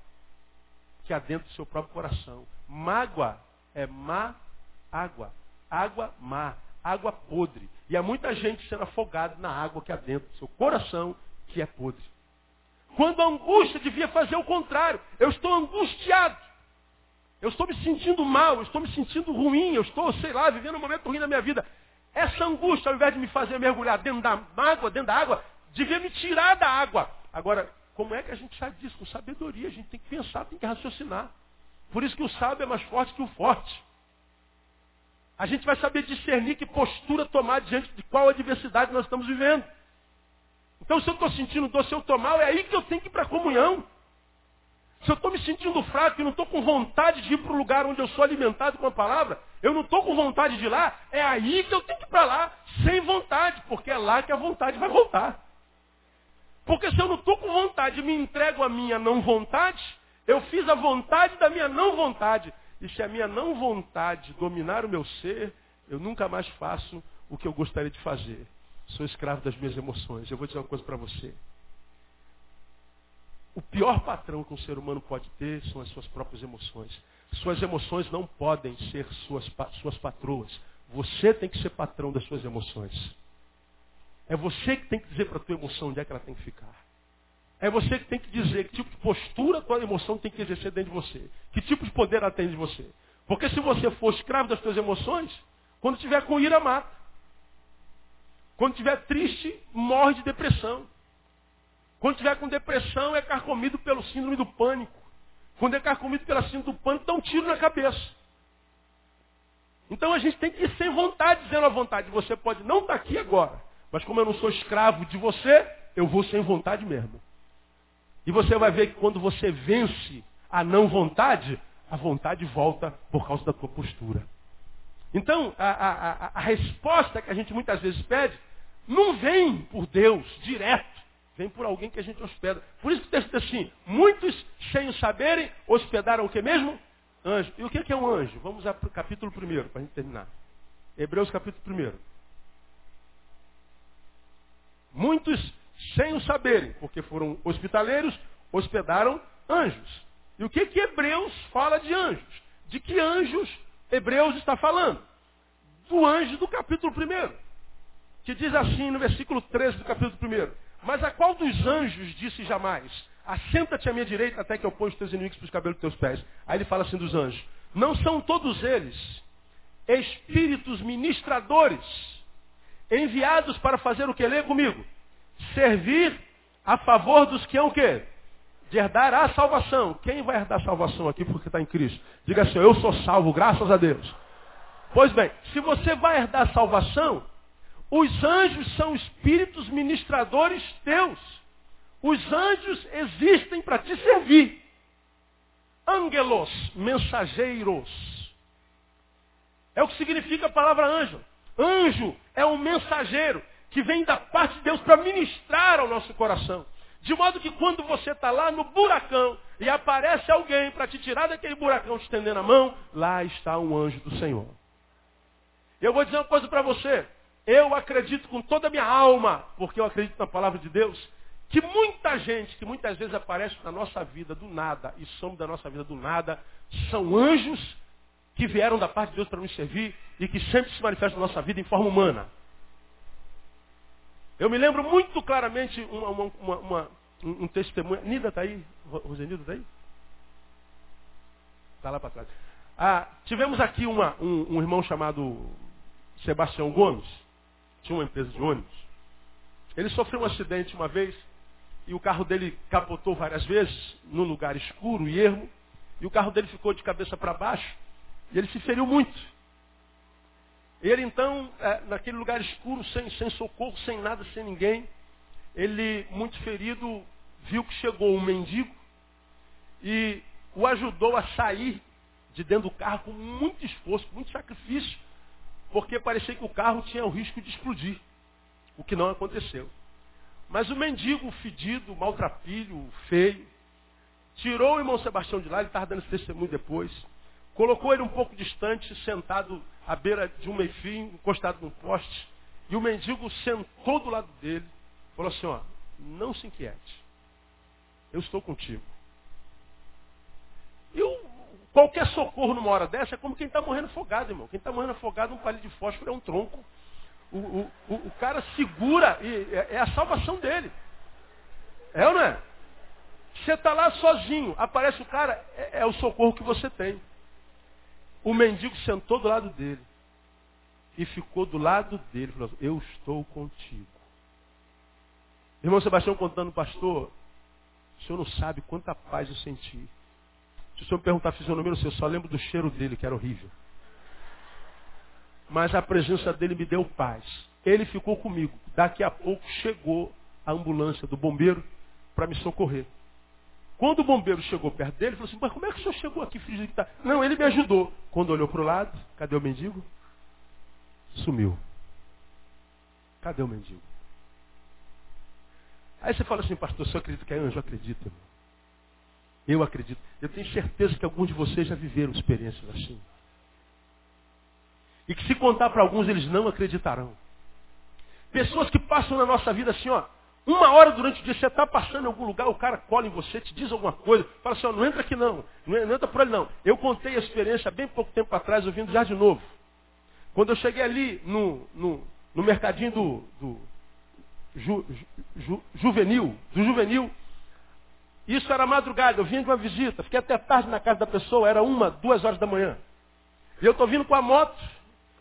que há dentro do seu próprio coração. Mágoa é má água. Água má, água podre. E há muita gente sendo afogada na água que há dentro do seu coração, que é podre. Quando a angústia devia fazer o contrário. Eu estou angustiado. Eu estou me sentindo mal, eu estou me sentindo ruim, eu estou, sei lá, vivendo um momento ruim na minha vida. Essa angústia, ao invés de me fazer mergulhar dentro da água, dentro da água, devia me tirar da água. Agora, como é que a gente sai disso? Com sabedoria, a gente tem que pensar, tem que raciocinar. Por isso que o sábio é mais forte que o forte. A gente vai saber discernir que postura tomar diante de qual adversidade nós estamos vivendo. Então, se eu estou sentindo dor, se eu estou mal, é aí que eu tenho que ir para a comunhão. Se eu estou me sentindo fraco e não estou com vontade de ir para o lugar onde eu sou alimentado com a palavra, eu não estou com vontade de ir lá, é aí que eu tenho que ir para lá, sem vontade, porque é lá que a vontade vai voltar. Porque se eu não estou com vontade e me entrego à minha não vontade, eu fiz a vontade da minha não vontade. E se a minha não vontade dominar o meu ser, eu nunca mais faço o que eu gostaria de fazer. Sou escravo das minhas emoções. Eu vou dizer uma coisa para você. O pior patrão que um ser humano pode ter são as suas próprias emoções. Suas emoções não podem ser suas, suas patroas. Você tem que ser patrão das suas emoções. É você que tem que dizer para a tua emoção onde é que ela tem que ficar. É você que tem que dizer que tipo de postura a tua emoção tem que exercer dentro de você. Que tipo de poder ela tem de você. Porque se você for escravo das tuas emoções, quando tiver com ira, mata. Quando tiver triste, morre de depressão. Quando tiver com depressão, é carcomido pelo síndrome do pânico. Quando é carcomido pela síndrome do pânico, dá um tiro na cabeça. Então a gente tem que ir sem vontade, dizendo a vontade. Você pode não estar aqui agora, mas como eu não sou escravo de você, eu vou sem vontade mesmo. E você vai ver que quando você vence a não vontade, a vontade volta por causa da tua postura. Então, a, a, a, a resposta que a gente muitas vezes pede não vem por Deus direto. Vem por alguém que a gente hospeda. Por isso que o texto diz assim, muitos, sem o saberem, hospedaram o que mesmo? Anjo. E o que é um anjo? Vamos ao capítulo 1, para a gente terminar. Hebreus capítulo 1. Muitos, sem o saberem, porque foram hospitaleiros, hospedaram anjos. E o que que Hebreus fala de anjos? De que anjos Hebreus está falando? Do anjo do capítulo 1. Que diz assim no versículo 13 do capítulo 1. Mas a qual dos anjos disse jamais? Assenta-te à minha direita até que eu ponha os teus inimigos para os cabelos dos teus pés. Aí ele fala assim dos anjos. Não são todos eles espíritos ministradores enviados para fazer o que? Lê comigo. Servir a favor dos que hão o quê? De herdar a salvação. Quem vai herdar a salvação aqui porque está em Cristo? Diga assim, eu sou salvo, graças a Deus. Pois bem, se você vai herdar a salvação, os anjos são espíritos ministradores teus. Os anjos existem para te servir. Angelos, mensageiros. É o que significa a palavra anjo. Anjo é um mensageiro que vem da parte de Deus para ministrar ao nosso coração. De modo que quando você está lá no buracão e aparece alguém para te tirar daquele buracão te estendendo a mão, lá está um anjo do Senhor. Eu vou dizer uma coisa para você. Eu acredito com toda a minha alma, porque eu acredito na palavra de Deus, que muita gente que muitas vezes aparece na nossa vida do nada e somos da nossa vida do nada, são anjos que vieram da parte de Deus para nos servir e que sempre se manifestam na nossa vida em forma humana. Eu me lembro muito claramente uma, uma, uma, um, um testemunho. Nida está aí? Rosenilda está aí? Está lá para trás. Ah, tivemos aqui uma, um, um irmão chamado Sebastião Gomes tinha uma empresa de ônibus. Ele sofreu um acidente uma vez e o carro dele capotou várias vezes num lugar escuro e ermo. E o carro dele ficou de cabeça para baixo e ele se feriu muito. Ele então, é, naquele lugar escuro, sem, sem socorro, sem nada, sem ninguém, ele, muito ferido, viu que chegou um mendigo e o ajudou a sair de dentro do carro com muito esforço, muito sacrifício porque parecia que o carro tinha o risco de explodir, o que não aconteceu. Mas o mendigo fedido, maltrapilho, feio, tirou o irmão Sebastião de lá, ele estava dando esse testemunho depois, colocou ele um pouco distante, sentado à beira de um meio-fio, encostado num poste, e o mendigo sentou do lado dele, falou assim, ó, não se inquiete. Eu estou contigo. E o, qualquer socorro numa hora dessa é como quem está morrendo afogado, irmão. Quem está morrendo afogado, um palito de fósforo é um tronco. O, o, o, o cara segura e é, é a salvação dele. É ou não é? Você está lá sozinho, aparece o cara, é, é, o socorro que você tem. O mendigo sentou do lado dele e ficou do lado dele. Falou, eu estou contigo. Irmão Sebastião contando, pastor, o senhor não sabe quanta paz eu senti. Se o senhor me perguntar a fisionomia, eu só lembro do cheiro dele, que era horrível. Mas a presença dele me deu paz. Ele ficou comigo. Daqui a pouco chegou a ambulância do bombeiro para me socorrer. Quando o bombeiro chegou perto dele, falou assim, mas como é que o senhor chegou aqui, filho de tá? Não, ele me ajudou. Quando olhou para o lado, cadê o mendigo? Sumiu. Cadê o mendigo? Aí você fala assim, pastor, você acredita que é anjo? Eu acredito, irmão. Eu acredito. Eu tenho certeza que alguns de vocês já viveram experiências assim. E que se contar para alguns, eles não acreditarão. Pessoas que passam na nossa vida assim, ó. Uma hora durante o dia, você está passando em algum lugar, o cara cola em você, te diz alguma coisa, fala assim, ó, não entra aqui não, não entra por ali não. Eu contei a experiência bem pouco tempo atrás, ouvindo já de novo. Quando eu cheguei ali no, no, no mercadinho do, do ju, ju, juvenil, do juvenil, isso era madrugada, eu vim de uma visita, fiquei até tarde na casa da pessoa, era uma, duas horas da manhã. E eu estou vindo com a moto,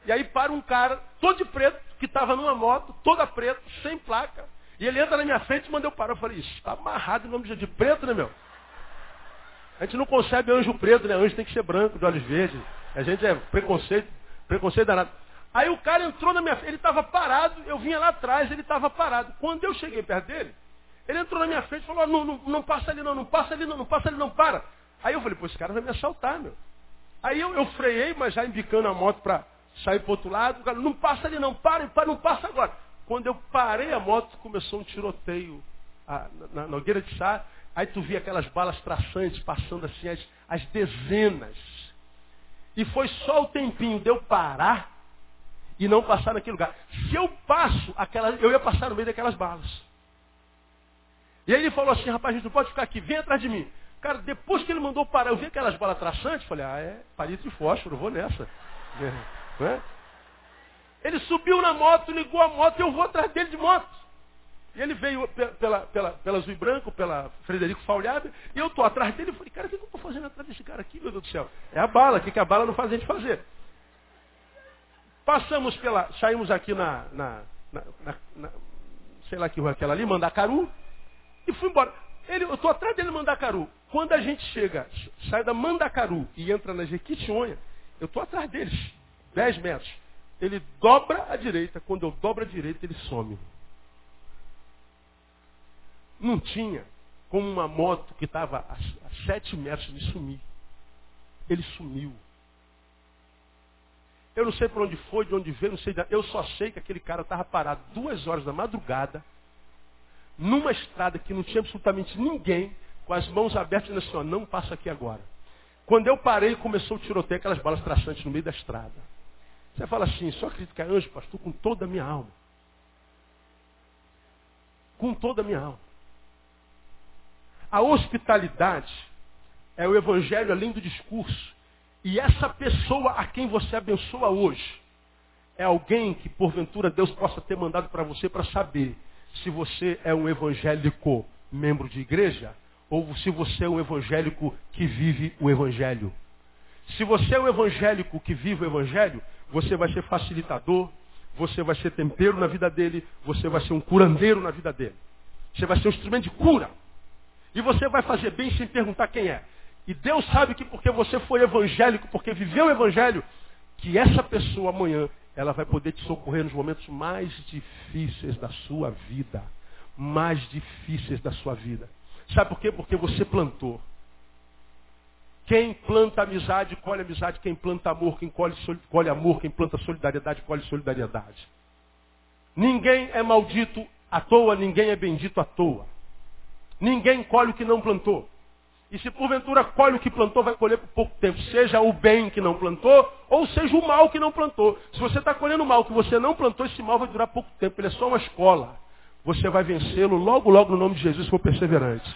e aí para um cara, todo de preto, que estava numa moto, toda preta, sem placa, e ele entra na minha frente e manda eu parar. Eu falei, isso está amarrado em nome de preto, né, meu? A gente não concebe anjo preto, né? Anjo tem que ser branco, de olhos verdes. A gente é preconceito, preconceito danado. Aí o cara entrou na minha frente, ele estava parado, eu vinha lá atrás, ele estava parado. Quando eu cheguei perto dele, ele entrou na minha frente e falou, não, não, não, passa ali não, não passa ali não, não passa ali não, para. Aí eu falei, pô, esse cara vai me assaltar, meu. Aí eu, eu freiei, mas já embicando a moto para sair para outro lado. O cara, não passa ali não, para, para, não passa agora. Quando eu parei a moto, começou um tiroteio a, na, na Nogueira de Sá. Aí tu via aquelas balas traçantes passando assim, as, as dezenas. E foi só o tempinho de eu parar e não passar naquele lugar. Se eu passo, aquela, eu ia passar no meio daquelas balas. E aí ele falou assim, rapaz, a gente não pode ficar aqui, vem atrás de mim. Cara, depois que ele mandou parar, eu vi aquelas balas traçantes, falei, ah, é palito de fósforo, vou nessa. É? Ele subiu na moto, ligou a moto e eu vou atrás dele de moto. E ele veio pela, pela, pela Zui Branco, pela Frederico Falhada, e eu estou atrás dele. Eu falei, cara, o que eu estou fazendo atrás desse cara aqui, meu Deus do céu? É a bala, o que, que a bala não faz a gente fazer? Passamos pela. Saímos aqui na. na, na, na sei lá que rua aquela ali, Mandacaru, e fui embora. Ele, eu estou atrás dele Mandacaru. Quando a gente chega, sai da Mandacaru e entra na Jequitinhonha, eu estou atrás deles, 10 metros. Ele dobra a direita, quando eu dobro a direita, ele some. Não tinha como uma moto que estava a 7 metros de sumir. Ele sumiu. Eu não sei por onde foi, de onde veio, não sei. Eu só sei que aquele cara estava parado duas horas da madrugada, numa estrada que não tinha absolutamente ninguém, com as mãos abertas, dizendo assim, ó, não passa aqui agora. Quando eu parei, começou o tiroteio, aquelas balas traçantes no meio da estrada. Você fala assim, só acredito anjo, pastor, com toda a minha alma. Com toda a minha alma. A hospitalidade é o evangelho além do discurso. E essa pessoa a quem você abençoa hoje é alguém que porventura Deus possa ter mandado para você para saber se você é um evangélico membro de igreja ou se você é um evangélico que vive o evangelho. Se você é um evangélico que vive o evangelho, você vai ser facilitador, você vai ser tempero na vida dele, você vai ser um curandeiro na vida dele. Você vai ser um instrumento de cura. E você vai fazer bem sem perguntar quem é. E Deus sabe que porque você foi evangélico, porque viveu o evangelho, que essa pessoa amanhã, ela vai poder te socorrer nos momentos mais difíceis da sua vida. Mais difíceis da sua vida. Sabe por quê? Porque você plantou. Quem planta amizade, colhe amizade. Quem planta amor, quem colhe, colhe amor. Quem planta solidariedade, colhe solidariedade. Ninguém é maldito à toa, ninguém é bendito à toa. Ninguém colhe o que não plantou. E se porventura colhe o que plantou, vai colher por pouco tempo. Seja o bem que não plantou, ou seja o mal que não plantou. Se você está colhendo o mal que você não plantou, esse mal vai durar pouco tempo. Ele é só uma escola. você vai vencê-lo logo, logo no nome de Jesus, se for perseverante.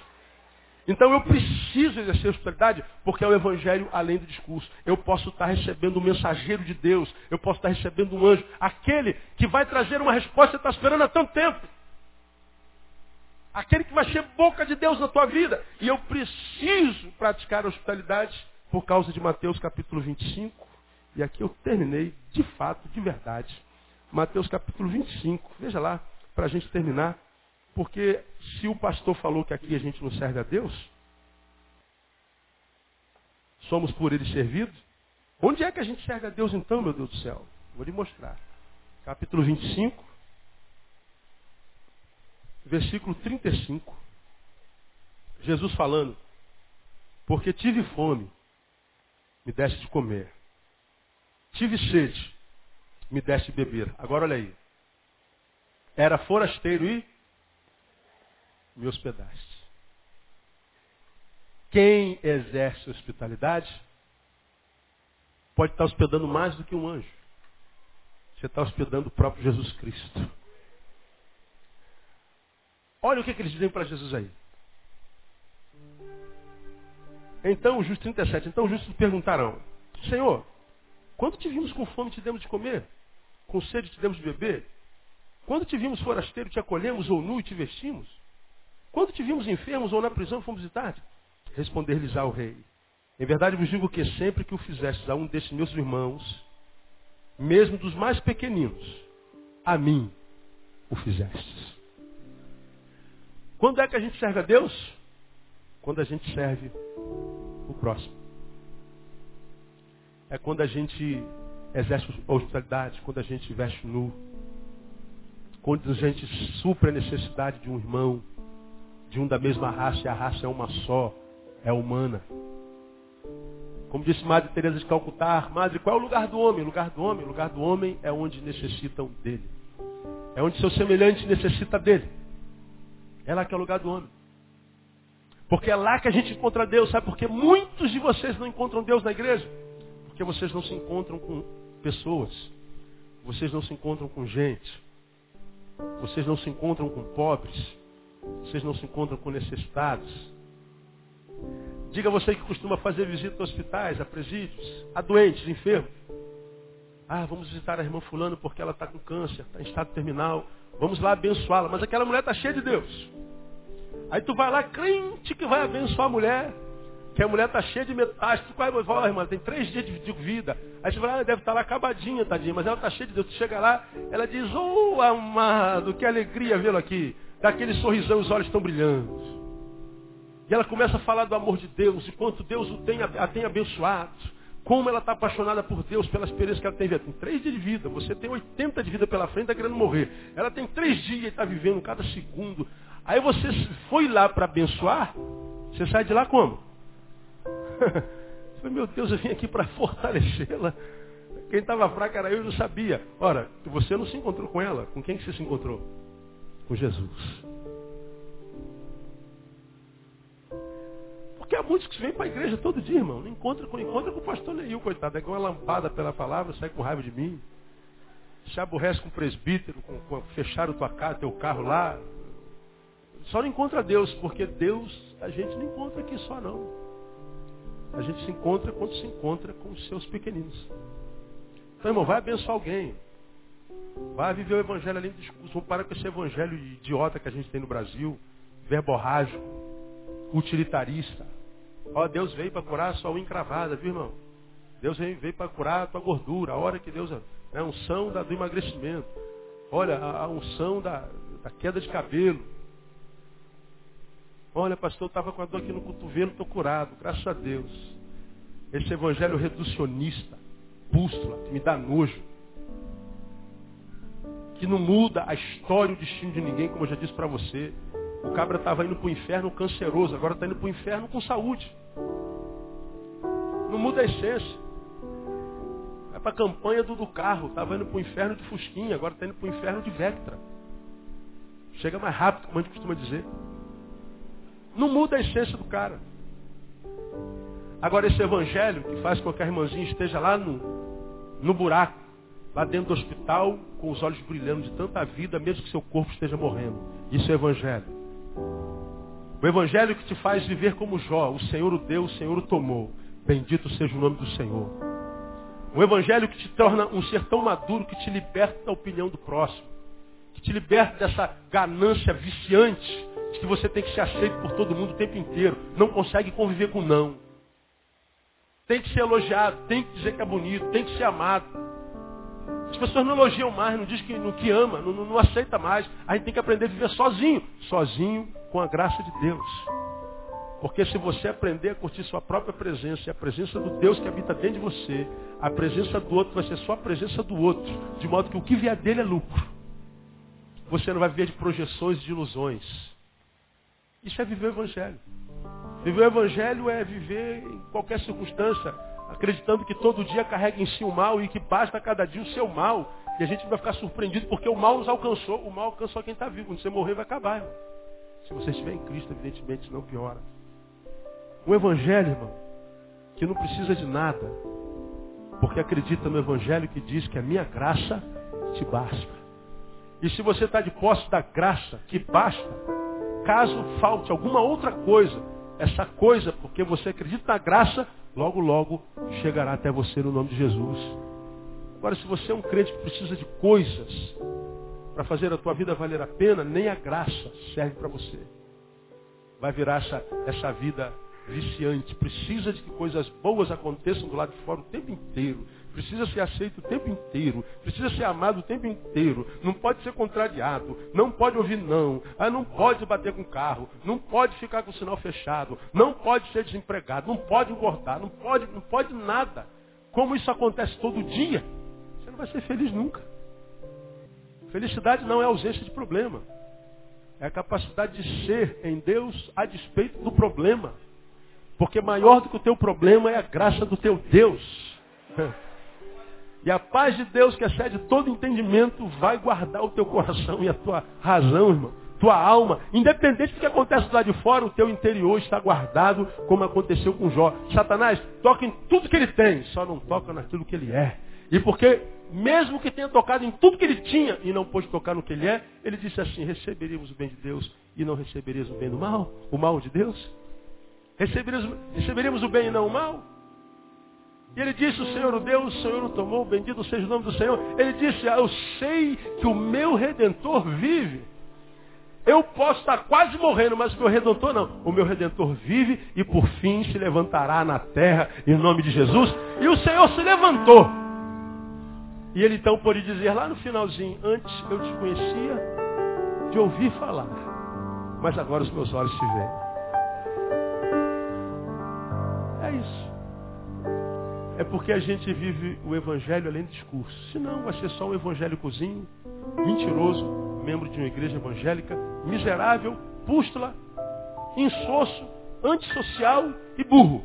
Então eu preciso exercer hospitalidade porque é o evangelho além do discurso. Eu posso estar recebendo um mensageiro de Deus, eu posso estar recebendo um anjo, aquele que vai trazer uma resposta que está esperando há tanto tempo. Aquele que vai ser boca de Deus na tua vida. E eu preciso praticar a hospitalidade por causa de Mateus capítulo 25. E aqui eu terminei, de fato, de verdade. Mateus capítulo 25. Veja lá, para a gente terminar. Porque se o pastor falou que aqui a gente não serve a Deus, somos por ele servidos, onde é que a gente serve a Deus então, meu Deus do céu? Vou lhe mostrar. Capítulo 25, versículo 35. Jesus falando, porque tive fome, me deste de comer. Tive sede, me deste de beber. Agora olha aí. Era forasteiro e me hospedaste. Quem exerce hospitalidade pode estar hospedando mais do que um anjo. Você está hospedando o próprio Jesus Cristo. Olha o que, que eles dizem para Jesus aí. Então, o justo 37, então os justos perguntarão, Senhor, quando te vimos com fome te demos de comer? Com sede te demos de beber? Quando te vimos forasteiro te acolhemos ou nu e te vestimos? Quando te vimos enfermos ou na prisão fomos visitar? Responder-lhes ao rei. Em verdade vos digo que sempre que o fizestes a um desses meus irmãos, mesmo dos mais pequeninos, a mim o fizestes. Quando é que a gente serve a Deus? Quando a gente serve o próximo. É quando a gente exerce a hospitalidade, quando a gente veste nu, quando a gente supra a necessidade de um irmão, de um da mesma raça, e a raça é uma só, é humana. Como disse Madre Teresa de Calcutá, Madre, qual é o lugar do homem? O lugar do homem, o lugar do homem é onde necessitam dele. É onde seu semelhante necessita dele. É lá que é o lugar do homem. Porque é lá que a gente encontra Deus, sabe? Porque muitos de vocês não encontram Deus na igreja. Porque vocês não se encontram com pessoas. Vocês não se encontram com gente. Vocês não se encontram com pobres. Vocês não se encontram com necessitados. Diga você que costuma fazer visita a hospitais, a presídios, a doentes, enfermos. Ah, vamos visitar a irmã fulano porque ela está com câncer, está em estado terminal. Vamos lá abençoá-la. Mas aquela mulher está cheia de Deus. Aí tu vai lá, crente que vai abençoar a mulher, que a mulher está cheia de metástase. Tu vai, falar, irmã, tem três dias de, vida. Aí você fala, ah, deve estar tá lá acabadinha, tadinha, mas ela está cheia de Deus. Tu chega lá, ela diz, oh amado, que alegria vê-lo aqui daquele sorrisão, os olhos estão brilhando. E ela começa a falar do amor de Deus, e quanto Deus tem, a tem abençoado. Como ela está apaixonada por Deus, pela experiência que ela tem. Tem três dias de vida, você tem 80 de vida pela frente, está querendo morrer. Ela tem três dias e está vivendo cada segundo. Aí você foi lá para abençoar, você sai de lá como? meu Deus, eu vim aqui para fortalecê-la. Quem estava fraca era eu e não sabia. Ora, você não se encontrou com ela. Com quem que você se encontrou? Com Jesus. Porque há muitos que vêm para a igreja todo dia, irmão. Não encontra com, encontra com o pastor Neil, coitado. É com uma lampada pela palavra, sai com raiva de mim. Se aborrece com o presbítero, com, com fecharam tua casa, teu carro lá. Só não encontra Deus, porque Deus a gente não encontra aqui só não. A gente se encontra quando se encontra com os seus pequeninos. Então, irmão, vai abençoar alguém. Vai viver o evangelho além do discurso. Vamos parar com esse evangelho idiota que a gente tem no Brasil, verborrágico, utilitarista. Ó, Deus veio para curar a sua encravada, viu, irmão? Deus veio, veio para curar a tua gordura. A hora que Deus. É a unção da, do emagrecimento. Olha, a, a unção da, da queda de cabelo. Olha, pastor, eu estava com a dor aqui no cotovelo, estou curado, graças a Deus. Esse evangelho reducionista, bússola, que me dá nojo que não muda a história e o destino de ninguém, como eu já disse para você. O cabra estava indo para o inferno canceroso, agora está indo para o inferno com saúde. Não muda a essência. É para a campanha do, do carro, estava indo para o inferno de Fusquinha, agora está indo para o inferno de Vectra. Chega mais rápido, como a gente costuma dizer. Não muda a essência do cara. Agora esse evangelho que faz com que a irmãzinha esteja lá no, no buraco, lá dentro do hospital, com os olhos brilhando de tanta vida, mesmo que seu corpo esteja morrendo. Isso é evangelho. O evangelho que te faz viver como Jó, o Senhor o deu, o Senhor o tomou. Bendito seja o nome do Senhor. O evangelho que te torna um ser tão maduro que te liberta da opinião do próximo. Que te liberta dessa ganância viciante de que você tem que ser aceito por todo mundo o tempo inteiro. Não consegue conviver com não. Tem que ser elogiado, tem que dizer que é bonito, tem que ser amado. As pessoas não elogiam mais, não diz que, no que ama, não, não, não aceita mais. A gente tem que aprender a viver sozinho. Sozinho com a graça de Deus. Porque se você aprender a curtir sua própria presença e a presença do Deus que habita dentro de você, a presença do outro vai ser só a presença do outro. De modo que o que vier dele é lucro. Você não vai viver de projeções e de ilusões. Isso é viver o Evangelho. Viver o Evangelho é viver em qualquer circunstância, acreditando que todo dia carrega em si o mal e que basta cada dia o seu mal. E a gente vai ficar surpreendido porque o mal nos alcançou. O mal alcançou quem está vivo. Quando você morrer, vai acabar. Irmão. Se você estiver em Cristo, evidentemente, não piora. O Evangelho, irmão, que não precisa de nada, porque acredita no Evangelho que diz que a minha graça te basta. E se você está de posse da graça que basta, caso falte alguma outra coisa, essa coisa, porque você acredita na graça, logo, logo chegará até você no nome de Jesus. Agora, se você é um crente que precisa de coisas para fazer a tua vida valer a pena, nem a graça serve para você. Vai virar essa, essa vida viciante. Precisa de que coisas boas aconteçam do lado de fora o tempo inteiro. Precisa ser aceito o tempo inteiro. Precisa ser amado o tempo inteiro. Não pode ser contrariado. Não pode ouvir não. Ah, não pode bater com o carro. Não pode ficar com o sinal fechado. Não pode ser desempregado. Não pode engordar. Não pode, não pode nada. Como isso acontece todo dia, você não vai ser feliz nunca. Felicidade não é ausência de problema. É a capacidade de ser em Deus a despeito do problema. Porque maior do que o teu problema é a graça do teu Deus. E a paz de Deus que excede todo entendimento vai guardar o teu coração e a tua razão, irmão. Tua alma. Independente do que acontece lá de fora, o teu interior está guardado, como aconteceu com Jó. Satanás toca em tudo que ele tem, só não toca naquilo que ele é. E porque, mesmo que tenha tocado em tudo que ele tinha e não pôde tocar no que ele é, ele disse assim, receberíamos o bem de Deus e não receberíamos o bem do mal? O mal de Deus? Receberíamos, receberíamos o bem e não o mal? E ele disse, o Senhor o deu, o Senhor o tomou, bendito seja o nome do Senhor. Ele disse, ah, eu sei que o meu Redentor vive. Eu posso estar quase morrendo, mas o meu Redentor não. O meu Redentor vive e por fim se levantará na terra em nome de Jesus. E o Senhor se levantou. E ele então pôde dizer lá no finalzinho, antes eu te conhecia de ouvir falar, mas agora os meus olhos te veem. É isso. É porque a gente vive o evangelho além do discurso. Senão vai ser só um evangélicozinho, mentiroso, membro de uma igreja evangélica, miserável, pústula, insosso, antissocial e burro.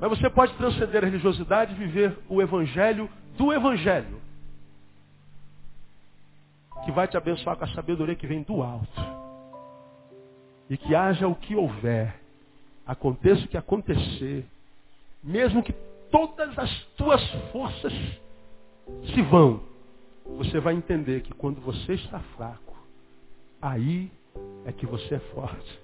Mas você pode transcender a religiosidade e viver o evangelho do evangelho. Que vai te abençoar com a sabedoria que vem do alto e que haja o que houver, aconteça o que acontecer, mesmo que todas as tuas forças se vão, você vai entender que quando você está fraco, aí é que você é forte.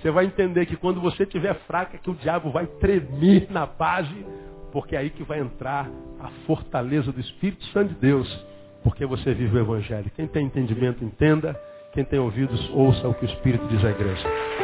Você vai entender que quando você estiver fraco é que o diabo vai tremer na base, porque é aí que vai entrar a fortaleza do Espírito Santo de Deus, porque você vive o Evangelho. Quem tem entendimento, entenda. Quem tem ouvidos, ouça o que o Espírito diz à igreja.